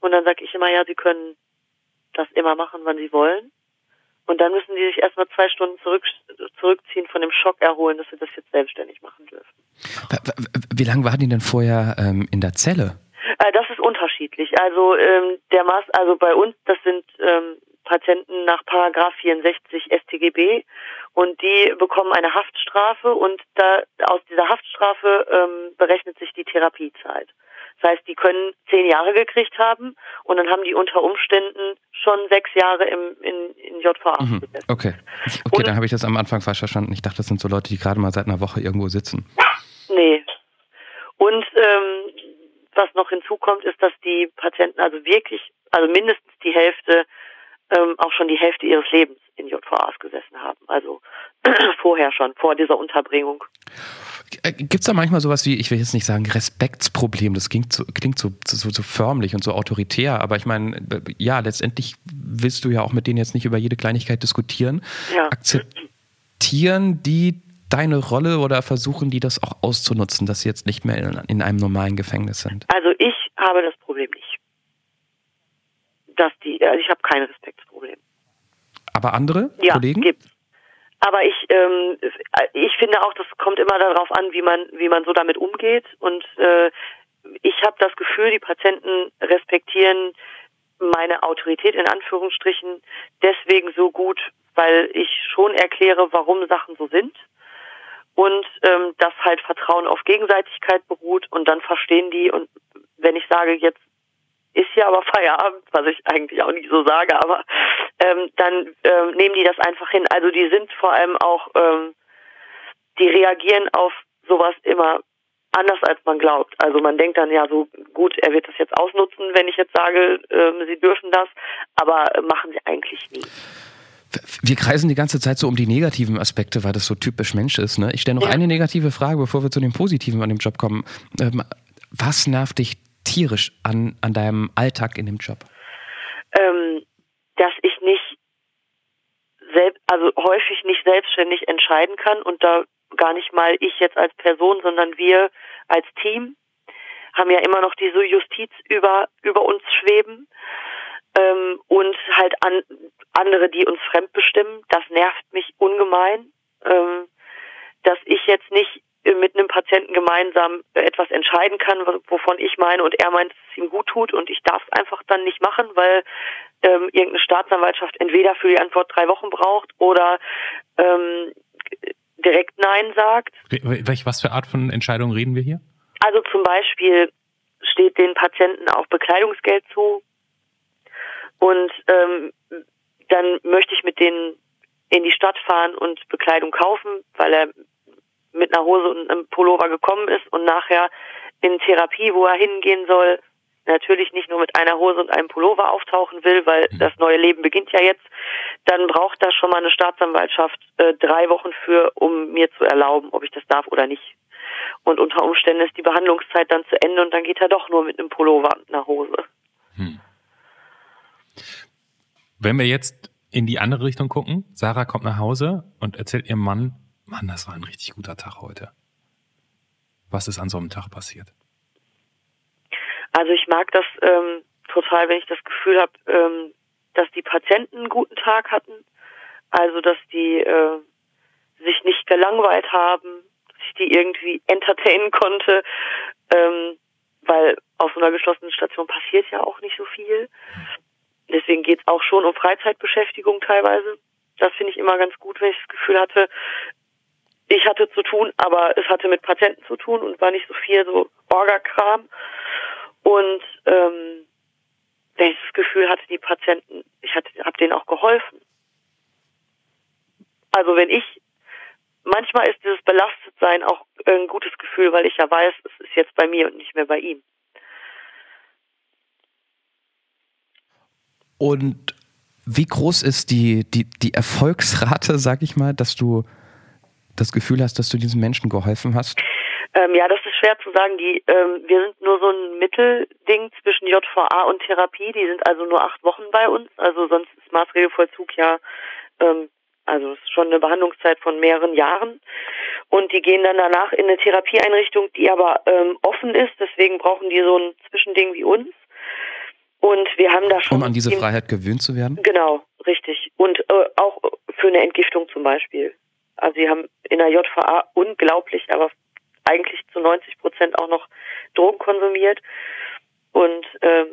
Und dann sage ich immer, ja, sie können das immer machen, wann sie wollen. Und dann müssen die sich erstmal zwei Stunden zurück, zurückziehen, von dem Schock erholen, dass sie das jetzt selbstständig machen dürfen. Wie lange waren die denn vorher ähm, in der Zelle? Äh, das ist unterschiedlich. Also ähm, der Maß, also bei uns, das sind ähm, Patienten nach Paragraph 64 StGB und die bekommen eine Haftstrafe und da aus dieser Haftstrafe ähm, berechnet sich die Therapiezeit. Das heißt, die können zehn Jahre gekriegt haben und dann haben die unter Umständen schon sechs Jahre im, in, in JVA mhm. gesessen. Okay, okay und, dann habe ich das am Anfang falsch verstanden. Ich dachte, das sind so Leute, die gerade mal seit einer Woche irgendwo sitzen. Nee. Und ähm, was noch hinzukommt, ist, dass die Patienten also wirklich, also mindestens die Hälfte, ähm, auch schon die Hälfte ihres Lebens in JVAs gesessen haben. Also (clears throat) vorher schon, vor dieser Unterbringung. Äh, Gibt es da manchmal sowas wie, ich will jetzt nicht sagen Respektsproblem, das klingt so, klingt so, so, so förmlich und so autoritär, aber ich meine, äh, ja, letztendlich willst du ja auch mit denen jetzt nicht über jede Kleinigkeit diskutieren. Ja. Akzept akzeptieren die deine Rolle oder versuchen die das auch auszunutzen, dass sie jetzt nicht mehr in, in einem normalen Gefängnis sind? Also ich habe das Problem nicht. Dass die, also ich habe kein Respektsproblem. Aber andere Ja, Kollegen? gibt's. Aber ich, ähm, ich finde auch, das kommt immer darauf an, wie man, wie man so damit umgeht. Und äh, ich habe das Gefühl, die Patienten respektieren meine Autorität in Anführungsstrichen deswegen so gut, weil ich schon erkläre, warum Sachen so sind und ähm, dass halt Vertrauen auf Gegenseitigkeit beruht und dann verstehen die und wenn ich sage, jetzt ist ja aber Feierabend, was ich eigentlich auch nicht so sage, aber ähm, dann ähm, nehmen die das einfach hin. Also die sind vor allem auch, ähm, die reagieren auf sowas immer anders als man glaubt. Also man denkt dann ja so, gut, er wird das jetzt ausnutzen, wenn ich jetzt sage, ähm, sie dürfen das, aber äh, machen sie eigentlich nie. Wir kreisen die ganze Zeit so um die negativen Aspekte, weil das so typisch Mensch ist. Ne? Ich stelle noch Ja. eine negative Frage, bevor wir zu den positiven an dem Job kommen. Ähm, was nervt dich tierisch an, an deinem Alltag in dem Job? ähm, dass ich nicht selbst, also häufig nicht selbstständig entscheiden kann und da gar nicht mal ich jetzt als Person, sondern wir als Team haben ja immer noch diese Justiz über über uns schweben ähm, und halt an andere, die uns fremdbestimmen. Das nervt mich ungemein, ähm, dass ich jetzt nicht äh, mit einem Patienten gemeinsam äh, etwas entscheiden kann, wo- wovon ich meine und er meint, dass es ihm gut tut und ich darf es einfach dann nicht machen, weil ähm, irgendeine Staatsanwaltschaft entweder für die Antwort drei Wochen braucht oder ähm, direkt Nein sagt. Welch, was für Art von Entscheidungen reden wir hier? Also zum Beispiel steht den Patienten auch Bekleidungsgeld zu und ähm, dann möchte ich mit denen in die Stadt fahren und Bekleidung kaufen, weil er mit einer Hose und einem Pullover gekommen ist und nachher in Therapie, wo er hingehen soll, natürlich nicht nur mit einer Hose und einem Pullover auftauchen will, weil das neue Leben beginnt ja jetzt, dann braucht da schon mal eine Staatsanwaltschaft äh, drei Wochen für, um mir zu erlauben, ob ich das darf oder nicht. Und unter Umständen ist die Behandlungszeit dann zu Ende und dann geht er doch nur mit einem Pullover und einer Hose. Wenn wir jetzt in die andere Richtung gucken, Sarah kommt nach Hause und erzählt ihrem Mann, Mann, das war ein richtig guter Tag heute. Was ist an so einem Tag passiert? Also ich mag das ähm, total, wenn ich das Gefühl habe, ähm, dass die Patienten einen guten Tag hatten. Also dass die äh, sich nicht gelangweilt haben, dass ich die irgendwie entertainen konnte, ähm, weil auf so einer geschlossenen Station passiert ja auch nicht so viel. Deswegen geht's auch schon um Freizeitbeschäftigung teilweise. Das finde ich immer ganz gut, wenn ich das Gefühl hatte, ich hatte zu tun, aber es hatte mit Patienten zu tun und war nicht so viel so Orgakram. Und ähm, wenn ich das Gefühl hatte, die Patienten, ich habe denen auch geholfen. Also wenn ich, manchmal ist dieses Belastetsein auch ein gutes Gefühl, weil ich ja weiß, es ist jetzt bei mir und nicht mehr bei ihm. Und wie groß ist die, die, die Erfolgsrate, sag ich mal, dass du das Gefühl hast, dass du diesen Menschen geholfen hast? Ähm, ja, das ist schwer zu sagen. Die, ähm, wir sind nur so ein Mittelding zwischen JVA und Therapie. Die sind also nur acht Wochen bei uns. Also sonst ist Maßregelvollzug ja, ähm, also ist schon eine Behandlungszeit von mehreren Jahren. Und die gehen dann danach in eine Therapieeinrichtung, die aber ähm, offen ist. Deswegen brauchen die so ein Zwischending wie uns. Und wir haben da schon Um an diese Freiheit gewöhnt zu werden? Genau, richtig. Und äh, auch für eine Entgiftung zum Beispiel. Also sie haben in der JVA unglaublich, aber eigentlich zu 90 Prozent auch noch Drogen konsumiert. Und ähm,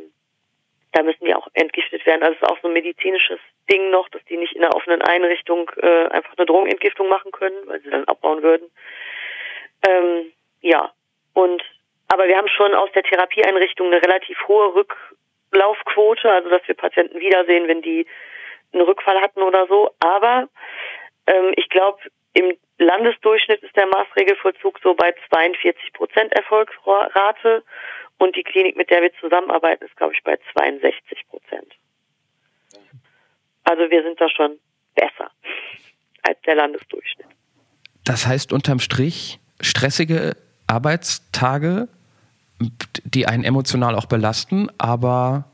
da müssen die auch entgiftet werden. Also es ist auch so ein medizinisches Ding noch, dass die nicht in einer offenen Einrichtung äh, einfach eine Drogenentgiftung machen können, weil sie dann abbauen würden. Ähm, ja, und aber wir haben schon aus der Therapieeinrichtung eine relativ hohe Rücklaufquote, also dass wir Patienten wiedersehen, wenn die einen Rückfall hatten oder so. Aber ähm, ich glaube, im Landesdurchschnitt ist der Maßregelvollzug so bei 42 Prozent Erfolgsrate und die Klinik, mit der wir zusammenarbeiten, ist, glaube ich, bei 62 Prozent. Also wir sind da schon besser als der Landesdurchschnitt. Das heißt unterm Strich stressige Arbeitstage, die einen emotional auch belasten, aber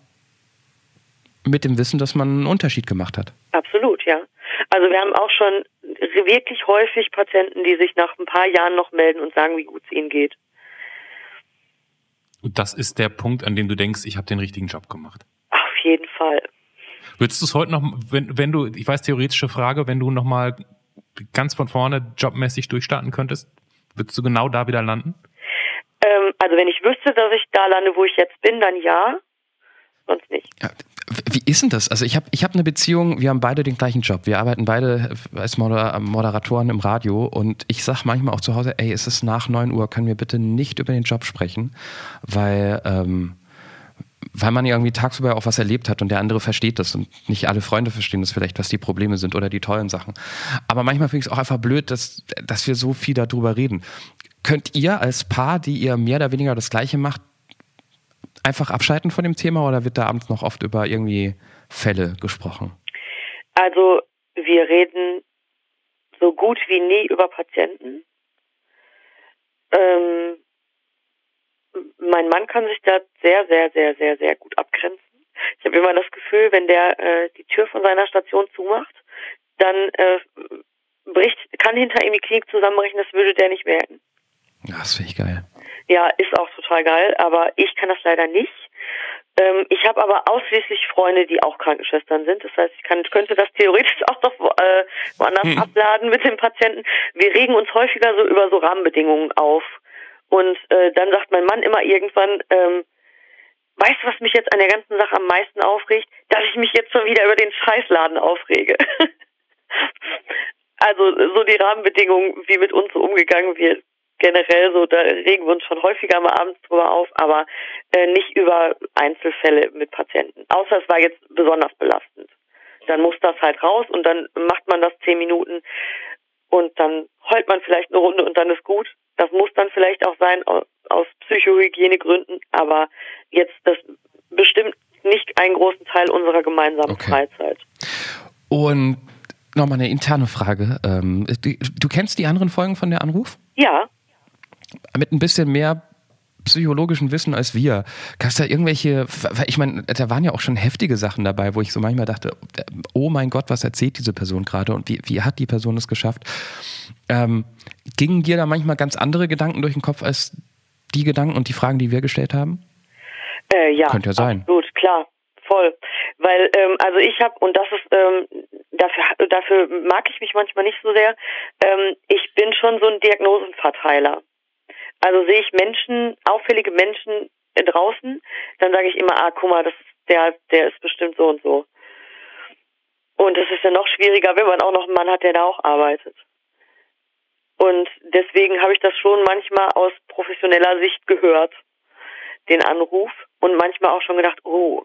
mit dem Wissen, dass man einen Unterschied gemacht hat. Absolut, ja. Also wir haben auch schon wirklich häufig Patienten, die sich nach ein paar Jahren noch melden und sagen, wie gut es ihnen geht. Und das ist der Punkt, an dem du denkst, ich habe den richtigen Job gemacht. Auf jeden Fall. Würdest du es heute noch, wenn, wenn du, ich weiß theoretische Frage, wenn du nochmal ganz von vorne jobmäßig durchstarten könntest, würdest du genau da wieder landen? Ähm, also wenn ich wüsste, dass ich da lande, wo ich jetzt bin, dann ja, sonst nicht. Ja, wie ist denn das? Also ich habe ich hab eine Beziehung, wir haben beide den gleichen Job. Wir arbeiten beide als Moder Moderatoren im Radio und ich sage manchmal auch zu Hause, ey, es ist nach 9 Uhr, können wir bitte nicht über den Job sprechen, weil, ähm, weil man irgendwie tagsüber auch was erlebt hat und der andere versteht das und nicht alle Freunde verstehen das vielleicht, was die Probleme sind oder die tollen Sachen. Aber manchmal finde ich es auch einfach blöd, dass, dass wir so viel darüber reden. Könnt ihr als Paar, die ihr mehr oder weniger das Gleiche macht, einfach abschalten von dem Thema oder wird da abends noch oft über irgendwie Fälle gesprochen? Also wir reden so gut wie nie über Patienten. Ähm, mein Mann kann sich da sehr, sehr, sehr, sehr, sehr gut abgrenzen. Ich habe immer das Gefühl, wenn der äh, die Tür von seiner Station zumacht, dann äh, bricht, kann hinter ihm die Klinik zusammenbrechen, das würde der nicht merken. Ja, das finde ich geil. Ja, ist auch total geil, aber ich kann das leider nicht. Ähm, ich habe aber ausschließlich Freunde, die auch Krankenschwestern sind. Das heißt, ich kann, könnte das theoretisch (laughs) auch noch wo, äh, woanders hm. abladen mit dem Patienten. Wir regen uns häufiger so über so Rahmenbedingungen auf. Und äh, dann sagt mein Mann immer irgendwann, ähm, weißt du, was mich jetzt an der ganzen Sache am meisten aufregt? Dass ich mich jetzt schon wieder über den Scheißladen aufrege. (laughs) also so die Rahmenbedingungen, wie mit uns so umgegangen wird, generell so, da regen wir uns schon häufiger mal abends drüber auf, aber äh, nicht über Einzelfälle mit Patienten. Außer es war jetzt besonders belastend. Dann muss das halt raus und dann macht man das zehn Minuten und dann heult man vielleicht eine Runde und dann ist gut. Das muss dann vielleicht auch sein aus, aus Psychohygienegründen, aber jetzt das bestimmt nicht einen großen Teil unserer gemeinsamen okay. Freizeit. Und nochmal eine interne Frage. Ähm, du, kennst die anderen Folgen von der Anruf? Ja mit ein bisschen mehr psychologischen Wissen als wir. Gab da irgendwelche, ich meine, da waren ja auch schon heftige Sachen dabei, wo ich so manchmal dachte, oh mein Gott, was erzählt diese Person gerade und wie, wie hat die Person es geschafft? Ähm, gingen dir da manchmal ganz andere Gedanken durch den Kopf als die Gedanken und die Fragen, die wir gestellt haben? Äh, ja, Könnte ja sein. Gut, klar, voll. Weil, ähm, also ich habe, und das ist, ähm, dafür, dafür mag ich mich manchmal nicht so sehr, ähm, ich bin schon so ein Diagnosenverteiler. Also sehe ich Menschen, auffällige Menschen draußen, dann sage ich immer, ah, guck mal, das der, der ist bestimmt so und so. Und es ist ja noch schwieriger, wenn man auch noch einen Mann hat, der da auch arbeitet. Und deswegen habe ich das schon manchmal aus professioneller Sicht gehört, den Anruf, und manchmal auch schon gedacht, oh,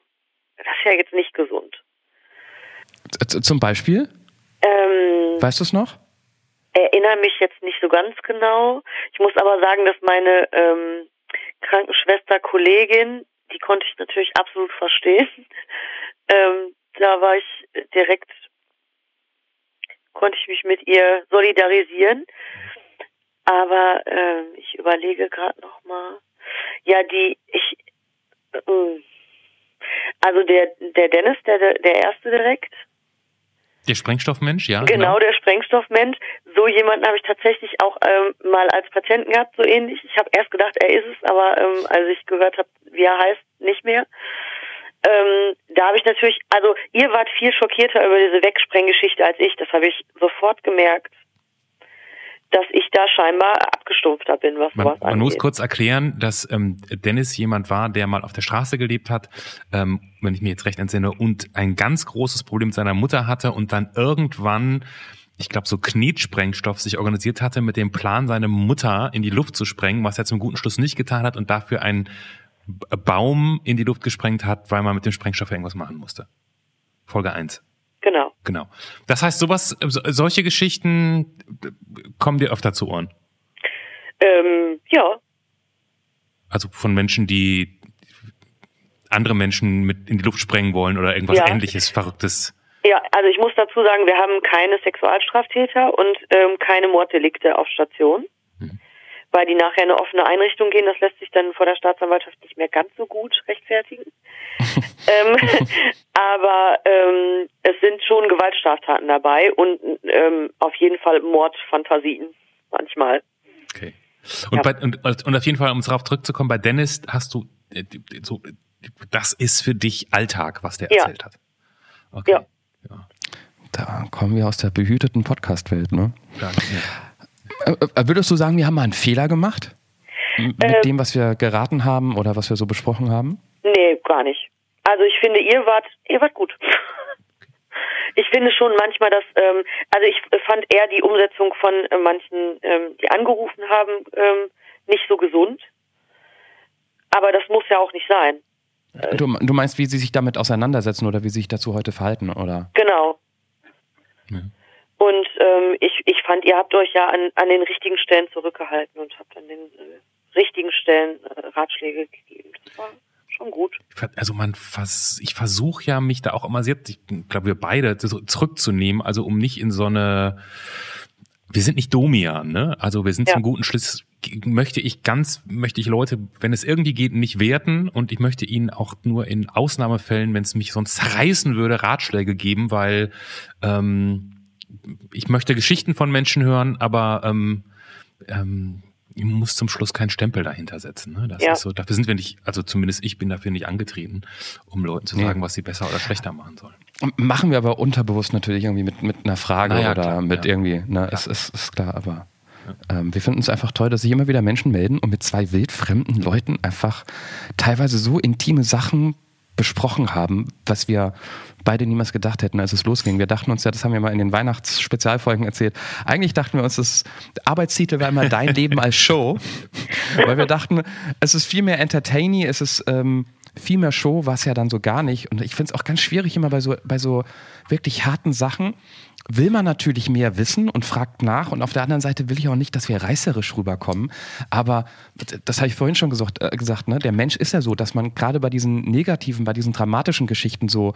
das ist ja jetzt nicht gesund. Zum Beispiel? Ähm, weißt du es noch? Erinnere mich jetzt nicht so ganz genau. Ich muss aber sagen, dass meine ähm, Krankenschwester Kollegin, die konnte ich natürlich absolut verstehen. (laughs) ähm, da war ich direkt, konnte ich mich mit ihr solidarisieren. Aber äh, ich überlege gerade noch mal. Ja, die ich äh, also der der Dennis, der der erste direkt, der Sprengstoffmensch, ja. Genau, genau. der Sprengstoffmensch. So jemanden habe ich tatsächlich auch ähm, mal als Patienten gehabt, so ähnlich. Ich habe erst gedacht, er ist es, aber ähm, als ich gehört habe, wie er heißt, nicht mehr. Ähm, da habe ich natürlich, also ihr wart viel schockierter über diese Wegsprenggeschichte als ich. Das habe ich sofort gemerkt dass ich da scheinbar abgestumpfter bin, was man, sowas angeht. Man muss kurz erklären, dass ähm, Dennis jemand war, der mal auf der Straße gelebt hat, ähm, wenn ich mir jetzt recht entsinne, und ein ganz großes Problem mit seiner Mutter hatte und dann irgendwann ich glaube, so Knetsprengstoff sich organisiert hatte mit dem Plan, seine Mutter in die Luft zu sprengen, was er zum guten Schluss nicht getan hat und dafür einen Baum in die Luft gesprengt hat, weil man mit dem Sprengstoff irgendwas machen musste. Folge eins. Genau. Genau. Das heißt, sowas, solche Geschichten kommen dir öfter zu Ohren? Ähm, ja. Also von Menschen, die andere Menschen mit in die Luft sprengen wollen oder irgendwas ja. ähnliches, Verrücktes. Ja, also ich muss dazu sagen, wir haben keine Sexualstraftäter und ähm, keine Morddelikte auf Station. Weil die nachher in eine offene Einrichtung gehen. Das lässt sich dann vor der Staatsanwaltschaft nicht mehr ganz so gut rechtfertigen. (laughs) ähm, (laughs) aber ähm, es sind schon Gewaltstraftaten dabei und ähm, auf jeden Fall Mordfantasien manchmal. Okay. Und, ja. bei, und, und auf jeden Fall, um darauf zurückzukommen, bei Dennis hast du äh, so, das ist für dich Alltag, was der erzählt hat. Okay. Ja. ja. Da kommen wir aus der behüteten Podcast-Welt, ne? Ja, ja. Äh, äh, würdest du sagen, wir haben mal einen Fehler gemacht? Mit ähm, dem, was wir geraten haben oder was wir so besprochen haben? Nee, gar nicht. Also ich finde, ihr wart, ihr wart gut. Ich finde schon manchmal, dass, ähm, also ich fand eher die Umsetzung von äh, manchen, ähm, die angerufen haben, ähm, nicht so gesund. Aber das muss ja auch nicht sein. Du, du meinst, wie sie sich damit auseinandersetzen oder wie sie sich dazu heute verhalten, oder? Genau. Ja. Und ähm, ich, ich fand, ihr habt euch ja an, an den richtigen Stellen zurückgehalten und habt an den äh, richtigen Stellen äh, Ratschläge gegeben. Das war schon gut. Also man vers ich versuche ja mich da auch immer sehr, ich glaube wir beide zurückzunehmen, also um nicht in so eine wir sind nicht Domian, ne? Also wir sind ja. zum guten Schluss möchte ich ganz, möchte ich Leute, wenn es irgendwie geht, nicht werten und ich möchte ihnen auch nur in Ausnahmefällen, wenn es mich sonst zerreißen würde, Ratschläge geben, weil ähm, ich möchte Geschichten von Menschen hören, aber ähm, ähm, ich muss zum Schluss keinen Stempel dahinter setzen. Ne? Das ja. ist so, dafür sind wir nicht, also zumindest ich bin dafür nicht angetreten, um Leuten zu sagen, ja. was sie besser oder schlechter machen sollen. Machen wir aber unterbewusst natürlich irgendwie mit, mit einer Frage ja, oder klar, mit irgendwie, ne, es ist, ist klar, aber ähm, wir finden es einfach toll, dass sich immer wieder Menschen melden und mit zwei wildfremden Leuten einfach teilweise so intime Sachen besprochen haben, was wir beide niemals gedacht hätten, als es losging. Wir dachten uns ja, das haben wir mal in den Weihnachtsspezialfolgen erzählt. Eigentlich dachten wir uns, das Arbeitstitel war immer Dein Leben als Show, (laughs) weil wir dachten, es ist viel mehr entertaining, es ist ähm, viel mehr Show, war es ja dann so gar nicht. Und ich finde es auch ganz schwierig immer bei so, bei so wirklich harten Sachen, will man natürlich mehr wissen und fragt nach. Und auf der anderen Seite will ich auch nicht, dass wir reißerisch rüberkommen. Aber das habe ich vorhin schon gesagt, äh, gesagt ne? der Mensch ist ja so, dass man gerade bei diesen negativen, bei diesen dramatischen Geschichten so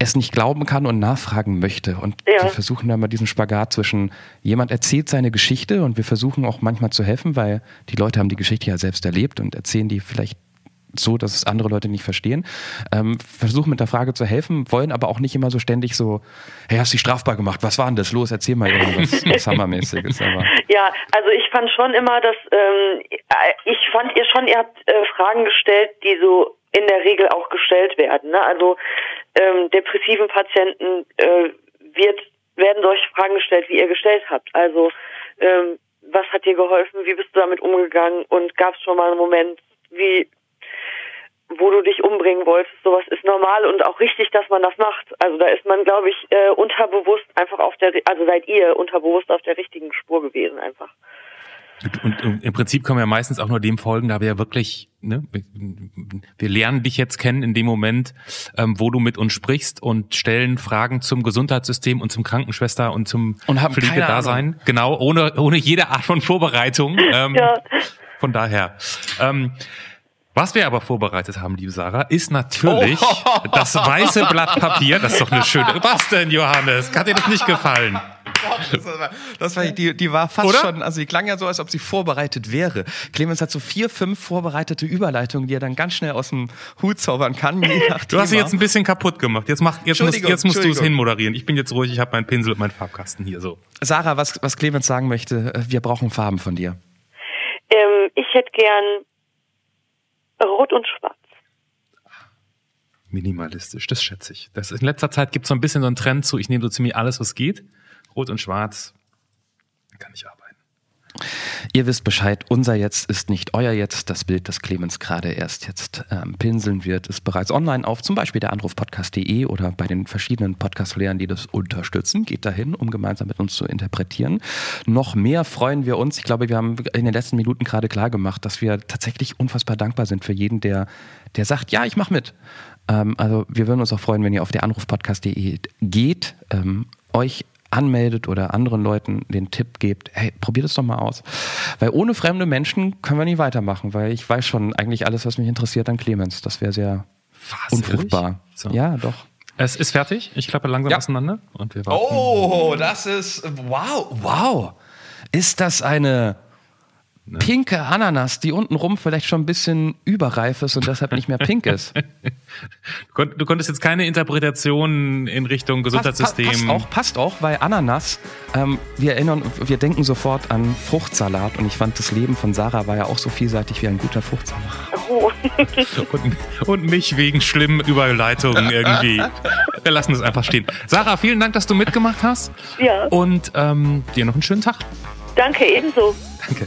es nicht glauben kann und nachfragen möchte. Und ja. wir versuchen da mal diesen Spagat zwischen, jemand erzählt seine Geschichte und wir versuchen auch manchmal zu helfen, weil die Leute haben die Geschichte ja selbst erlebt und erzählen die vielleicht so, dass es andere Leute nicht verstehen. Ähm, versuchen mit der Frage zu helfen, wollen aber auch nicht immer so ständig so, hey, hast du dich strafbar gemacht? Was war denn das? Los, erzähl mal irgendwas (laughs) was Hammermäßiges. Aber. Ja, also ich fand schon immer, dass ähm, ich fand ihr schon, ihr habt äh, Fragen gestellt, die so in der Regel auch gestellt werden. Ne? Also ähm, depressiven Patienten äh, wird werden solche Fragen gestellt, wie ihr gestellt habt. Also ähm, was hat dir geholfen? Wie bist du damit umgegangen? Und gab es schon mal einen Moment, wie wo du dich umbringen wolltest. Sowas ist normal und auch richtig, dass man das macht. Also da ist man, glaube ich, äh, unterbewusst einfach auf der, also seid ihr unterbewusst auf der richtigen Spur gewesen einfach. Und, im Prinzip können wir meistens auch nur dem folgen, da wir ja wirklich, ne, wir lernen dich jetzt kennen in dem Moment, ähm, wo du mit uns sprichst und stellen Fragen zum Gesundheitssystem und zum Krankenschwester und zum und Pflegedasein. Genau, ohne, ohne jede Art von Vorbereitung. (laughs) Ähm, ja. Von daher. Ähm, was wir aber vorbereitet haben, liebe Sarah, ist natürlich oh. das weiße Blatt Papier. Das ist doch eine schöne. (laughs) Was denn, Johannes? Hat dir das nicht gefallen? Das war, die, die war fast Oder? schon, also die klang ja so, als ob sie vorbereitet wäre. Clemens hat so vier, fünf vorbereitete Überleitungen, die er dann ganz schnell aus dem Hut zaubern kann. du hast sie jetzt ein bisschen kaputt gemacht. Jetzt, mach, jetzt, musst, jetzt musst du es hinmoderieren. Ich bin jetzt ruhig, ich habe meinen Pinsel und meinen Farbkasten hier so. Sarah, was, was Clemens sagen möchte, äh, wir brauchen Farben von dir. Ähm, ich hätte gern Rot und Schwarz. Minimalistisch, das schätze ich. Das in letzter Zeit gibt es so ein bisschen so einen Trend zu, ich nehme so ziemlich alles, was geht. Rot und Schwarz kann ich arbeiten. Ihr wisst Bescheid, unser Jetzt ist nicht euer Jetzt. Das Bild, das Clemens gerade erst jetzt ähm, pinseln wird, ist bereits online auf zum Beispiel der Anrufpodcast.de oder bei den verschiedenen Podcast-Lehrern, die das unterstützen. Geht dahin, um gemeinsam mit uns zu interpretieren. Noch mehr freuen wir uns. Ich glaube, wir haben in den letzten Minuten gerade klar gemacht, dass wir tatsächlich unfassbar dankbar sind für jeden, der, der sagt, ja, ich mache mit. Ähm, also wir würden uns auch freuen, wenn ihr auf der Anrufpodcast.de geht, ähm, euch anmeldet oder anderen Leuten den Tipp gebt, hey, probiert es doch mal aus. Weil ohne fremde Menschen können wir nicht weitermachen, weil ich weiß schon eigentlich alles, was mich interessiert an Clemens. Das wäre sehr Was, unfruchtbar. So. Ja, doch. Es ist fertig. Ich klappe langsam ja. auseinander und wir warten. Oh, das ist wow, wow. Ist das eine Ne? pinke Ananas, die untenrum vielleicht schon ein bisschen überreif ist und deshalb nicht mehr pink ist. (laughs) Du, kon du konntest jetzt keine Interpretation in Richtung Gesundheitssystem. Passt, passt auch, passt auch, weil Ananas, ähm, wir erinnern, wir denken sofort an Fruchtsalat und ich fand das Leben von Sarah war ja auch so vielseitig wie ein guter Fruchtsalat. Oh. (laughs) und, und mich wegen schlimmen Überleitungen (laughs) irgendwie. Wir lassen es einfach stehen. Sarah, vielen Dank, dass du mitgemacht hast. Ja. Und ähm, dir noch einen schönen Tag. Danke, ebenso. Danke.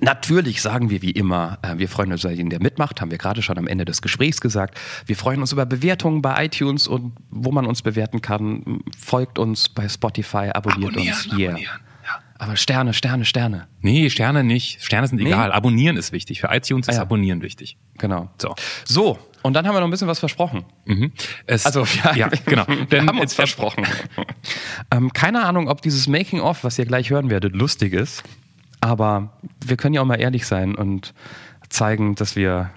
Natürlich sagen wir wie immer, äh, wir freuen uns über jeden, der mitmacht, haben wir gerade schon am Ende des Gesprächs gesagt. Wir freuen uns über Bewertungen bei iTunes und wo man uns bewerten kann. Folgt uns bei Spotify, abonniert uns hier. abonnieren. Ja. Aber Sterne, Sterne, Sterne. Nee, Sterne nicht. Sterne sind Nee. egal. Abonnieren ist wichtig. Für iTunes ist Ah ja. Abonnieren wichtig. Genau. So. So, und dann haben wir noch ein bisschen was versprochen. Mhm. Es, Also, ja, ja, (laughs) genau. wir haben uns versprochen. (laughs) ähm, keine Ahnung, ob dieses Making-of, was ihr gleich hören werdet, lustig ist. Aber wir können ja auch mal ehrlich sein und zeigen, dass wir,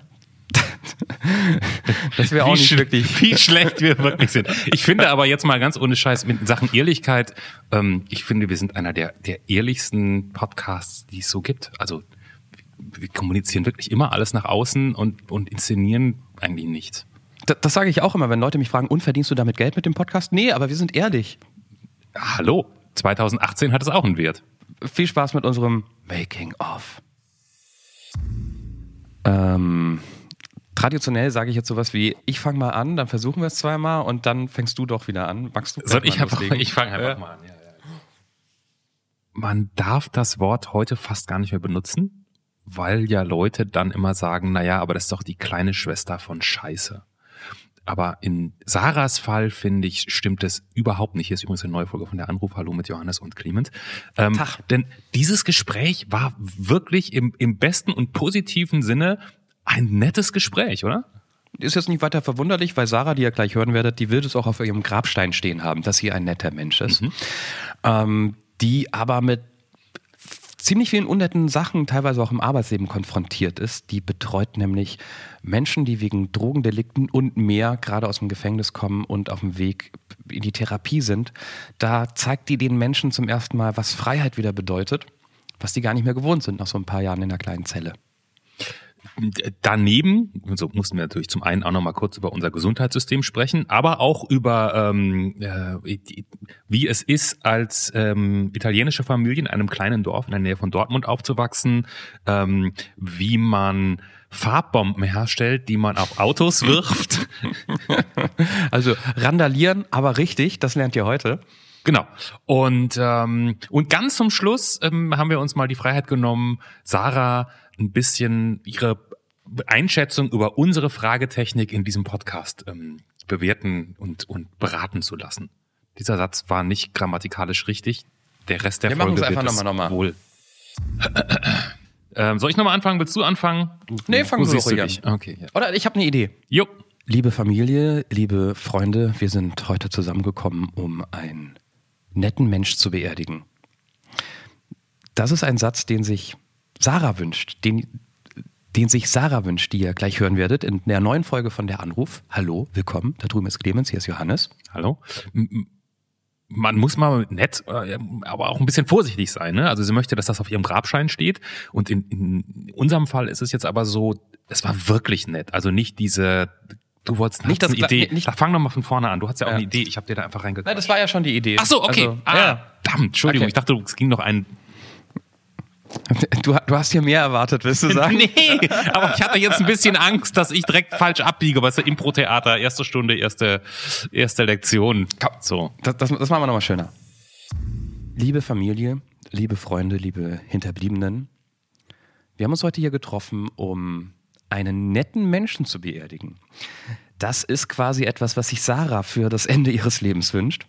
(laughs) dass wir auch nicht wirklich. (laughs) wie schlecht wir wirklich sind. Ich finde aber jetzt mal ganz ohne Scheiß mit Sachen Ehrlichkeit, ähm, ich finde, wir sind einer der, der ehrlichsten Podcasts, die es so gibt. Also wir kommunizieren wirklich immer alles nach außen und, und inszenieren eigentlich nichts. Das, das sage ich auch immer, wenn Leute mich fragen, und verdienst du damit Geld mit dem Podcast? Nee, aber wir sind ehrlich. Hallo, 2018 hat es auch einen Wert. Viel Spaß mit unserem Making-of. Ähm, traditionell sage ich jetzt sowas wie, ich fange mal an, dann versuchen wir es zweimal und dann fängst du doch wieder an. Magst du Soll ich mal einfach, loslegen? ich fange einfach Ja. mal an. Ja, ja. Man darf das Wort heute fast gar nicht mehr benutzen, weil ja Leute dann immer sagen, naja, aber das ist doch die kleine Schwester von Scheiße. Aber in Sarahs Fall, finde ich, stimmt es überhaupt nicht. Hier ist übrigens eine neue Folge von der Anruf. Hallo mit Johannes und Clement. Ähm, Tag. Denn dieses Gespräch war wirklich im, im besten und positiven Sinne ein nettes Gespräch, oder? Ist jetzt nicht weiter verwunderlich, weil Sarah, die ihr gleich hören werdet, die wird es auch auf ihrem Grabstein stehen haben, dass sie ein netter Mensch ist. Ähm, die aber mit ziemlich vielen unnetten Sachen teilweise auch im Arbeitsleben konfrontiert ist. Die betreut nämlich Menschen, die wegen Drogendelikten und mehr gerade aus dem Gefängnis kommen und auf dem Weg in die Therapie sind. Da zeigt die den Menschen zum ersten Mal, was Freiheit wieder bedeutet, was die gar nicht mehr gewohnt sind nach so ein paar Jahren in einer kleinen Zelle. Daneben, so mussten wir natürlich zum einen auch noch mal kurz über unser Gesundheitssystem sprechen, aber auch über ähm, äh, wie es ist, als ähm, italienische Familie in einem kleinen Dorf in der Nähe von Dortmund aufzuwachsen, ähm, wie man Farbbomben herstellt, die man auf Autos (laughs) wirft. (laughs) Also randalieren, aber richtig, das lernt ihr heute. Genau. Und, ähm, und ganz zum Schluss ähm, haben wir uns mal die Freiheit genommen, Sarah ein bisschen ihre Einschätzung über unsere Fragetechnik in diesem Podcast ähm, bewerten und, und beraten zu lassen. Dieser Satz war nicht grammatikalisch richtig. Der Rest der Wir Folge wird es nochmal, nochmal. wohl. ähm, soll ich nochmal anfangen? Willst du anfangen? Nee, fang Wo du siehst ruhig du an. dich? Okay. Ja. Oder ich habe eine Idee. Jo. Liebe Familie, liebe Freunde, wir sind heute zusammengekommen, um einen netten Mensch zu beerdigen. Das ist ein Satz, den sich Sarah wünscht, den, den sich Sarah wünscht, die ihr gleich hören werdet in der neuen Folge von der Anruf. Hallo, willkommen. Da drüben ist Clemens, hier ist Johannes. Hallo? Man muss mal nett, äh, aber auch ein bisschen vorsichtig sein. Ne? Also sie möchte, dass das auf ihrem Grabschein steht. Und in, in unserem Fall ist es jetzt aber so, es war wirklich nett. Also nicht diese, du wolltest Nicht das eine Idee. nicht- da fang doch mal von vorne an. Du hast ja auch Ja. eine Idee. Ich habe dir da einfach Nein, reingegangen. das war ja schon die Idee. Ach so, okay. Also, ah, ja. Verdammt, Entschuldigung. Okay. Ich dachte, es ging noch ein. Du, du hast hier mehr erwartet, willst du (laughs) sagen? nee, aber ich hatte jetzt ein bisschen Angst, dass ich direkt falsch abbiege. Weißt du, Impro-Theater, erste Stunde, erste, erste Lektion. So. Das, das, das machen wir nochmal schöner. Liebe Familie, liebe Freunde, liebe Hinterbliebenen, wir haben uns heute hier getroffen, um einen netten Menschen zu beerdigen. Das ist quasi etwas, was sich Sarah für das Ende ihres Lebens wünscht.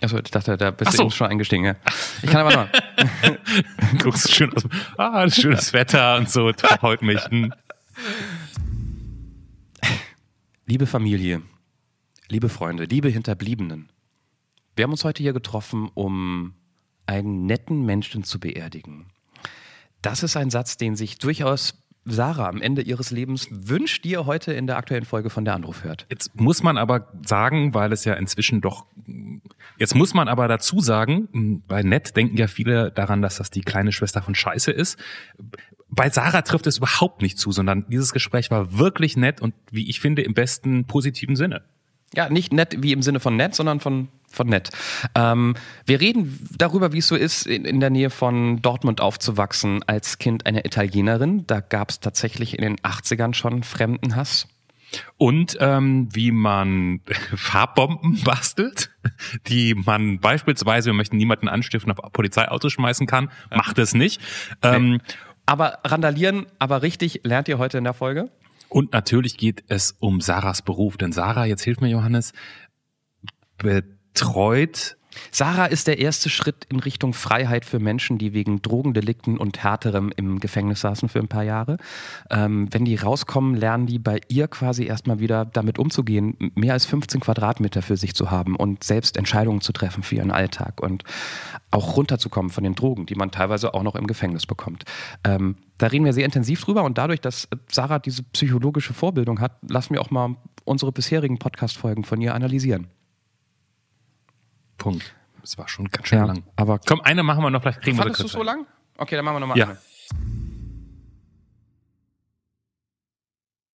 Achso, ich dachte, da bist du so. eben schon eingestiegen. Ja. Ich kann aber noch. (laughs) guckst schön aus. Ah, schönes Wetter und so. Freut mich. Hm. Liebe Familie, Liebe Freunde, liebe Hinterbliebenen, wir haben uns heute hier getroffen, um einen netten Menschen zu beerdigen. Das ist ein Satz, den sich durchaus Sarah am Ende ihres Lebens wünscht, die ihr heute in der aktuellen Folge von der Anruf hört. Jetzt muss man aber sagen, weil es ja inzwischen doch, jetzt muss man aber dazu sagen, bei Nett denken ja viele daran, dass das die kleine Schwester von Scheiße ist. Bei Sarah trifft es überhaupt nicht zu, sondern dieses Gespräch war wirklich nett und wie ich finde im besten positiven Sinne. Ja, nicht nett wie im Sinne von nett, sondern von, von nett. Ähm, wir reden darüber, wie es so ist, in, in, der Nähe von Dortmund aufzuwachsen als Kind einer Italienerin. Da gab es tatsächlich in den 80ern schon Fremdenhass. Und ähm, wie man (laughs) Farbbomben bastelt, die man beispielsweise, wir möchten niemanden anstiften, auf Polizeiautos schmeißen kann, macht es nicht. Ähm, aber randalieren, aber richtig, lernt ihr heute in der Folge? Und natürlich geht es um Sarahs Beruf, denn Sarah, jetzt hilft mir Johannes, betreut Sarah ist der erste Schritt in Richtung Freiheit für Menschen, die wegen Drogendelikten und Härterem im Gefängnis saßen für ein paar Jahre. Ähm, wenn die rauskommen, lernen die bei ihr quasi erstmal wieder damit umzugehen, mehr als 15 Quadratmeter für sich zu haben und selbst Entscheidungen zu treffen für ihren Alltag und auch runterzukommen von den Drogen, die man teilweise auch noch im Gefängnis bekommt. Ähm, da reden wir sehr intensiv drüber und dadurch, dass Sarah diese psychologische Vorbildung hat, lassen wir auch mal unsere bisherigen Podcast-Folgen von ihr analysieren. Punkt. Es war schon ganz schön Ja, lang. aber Komm, eine machen wir noch, vielleicht kriegen wir Fandest du so lang? Okay, dann machen wir nochmal Ja. eine.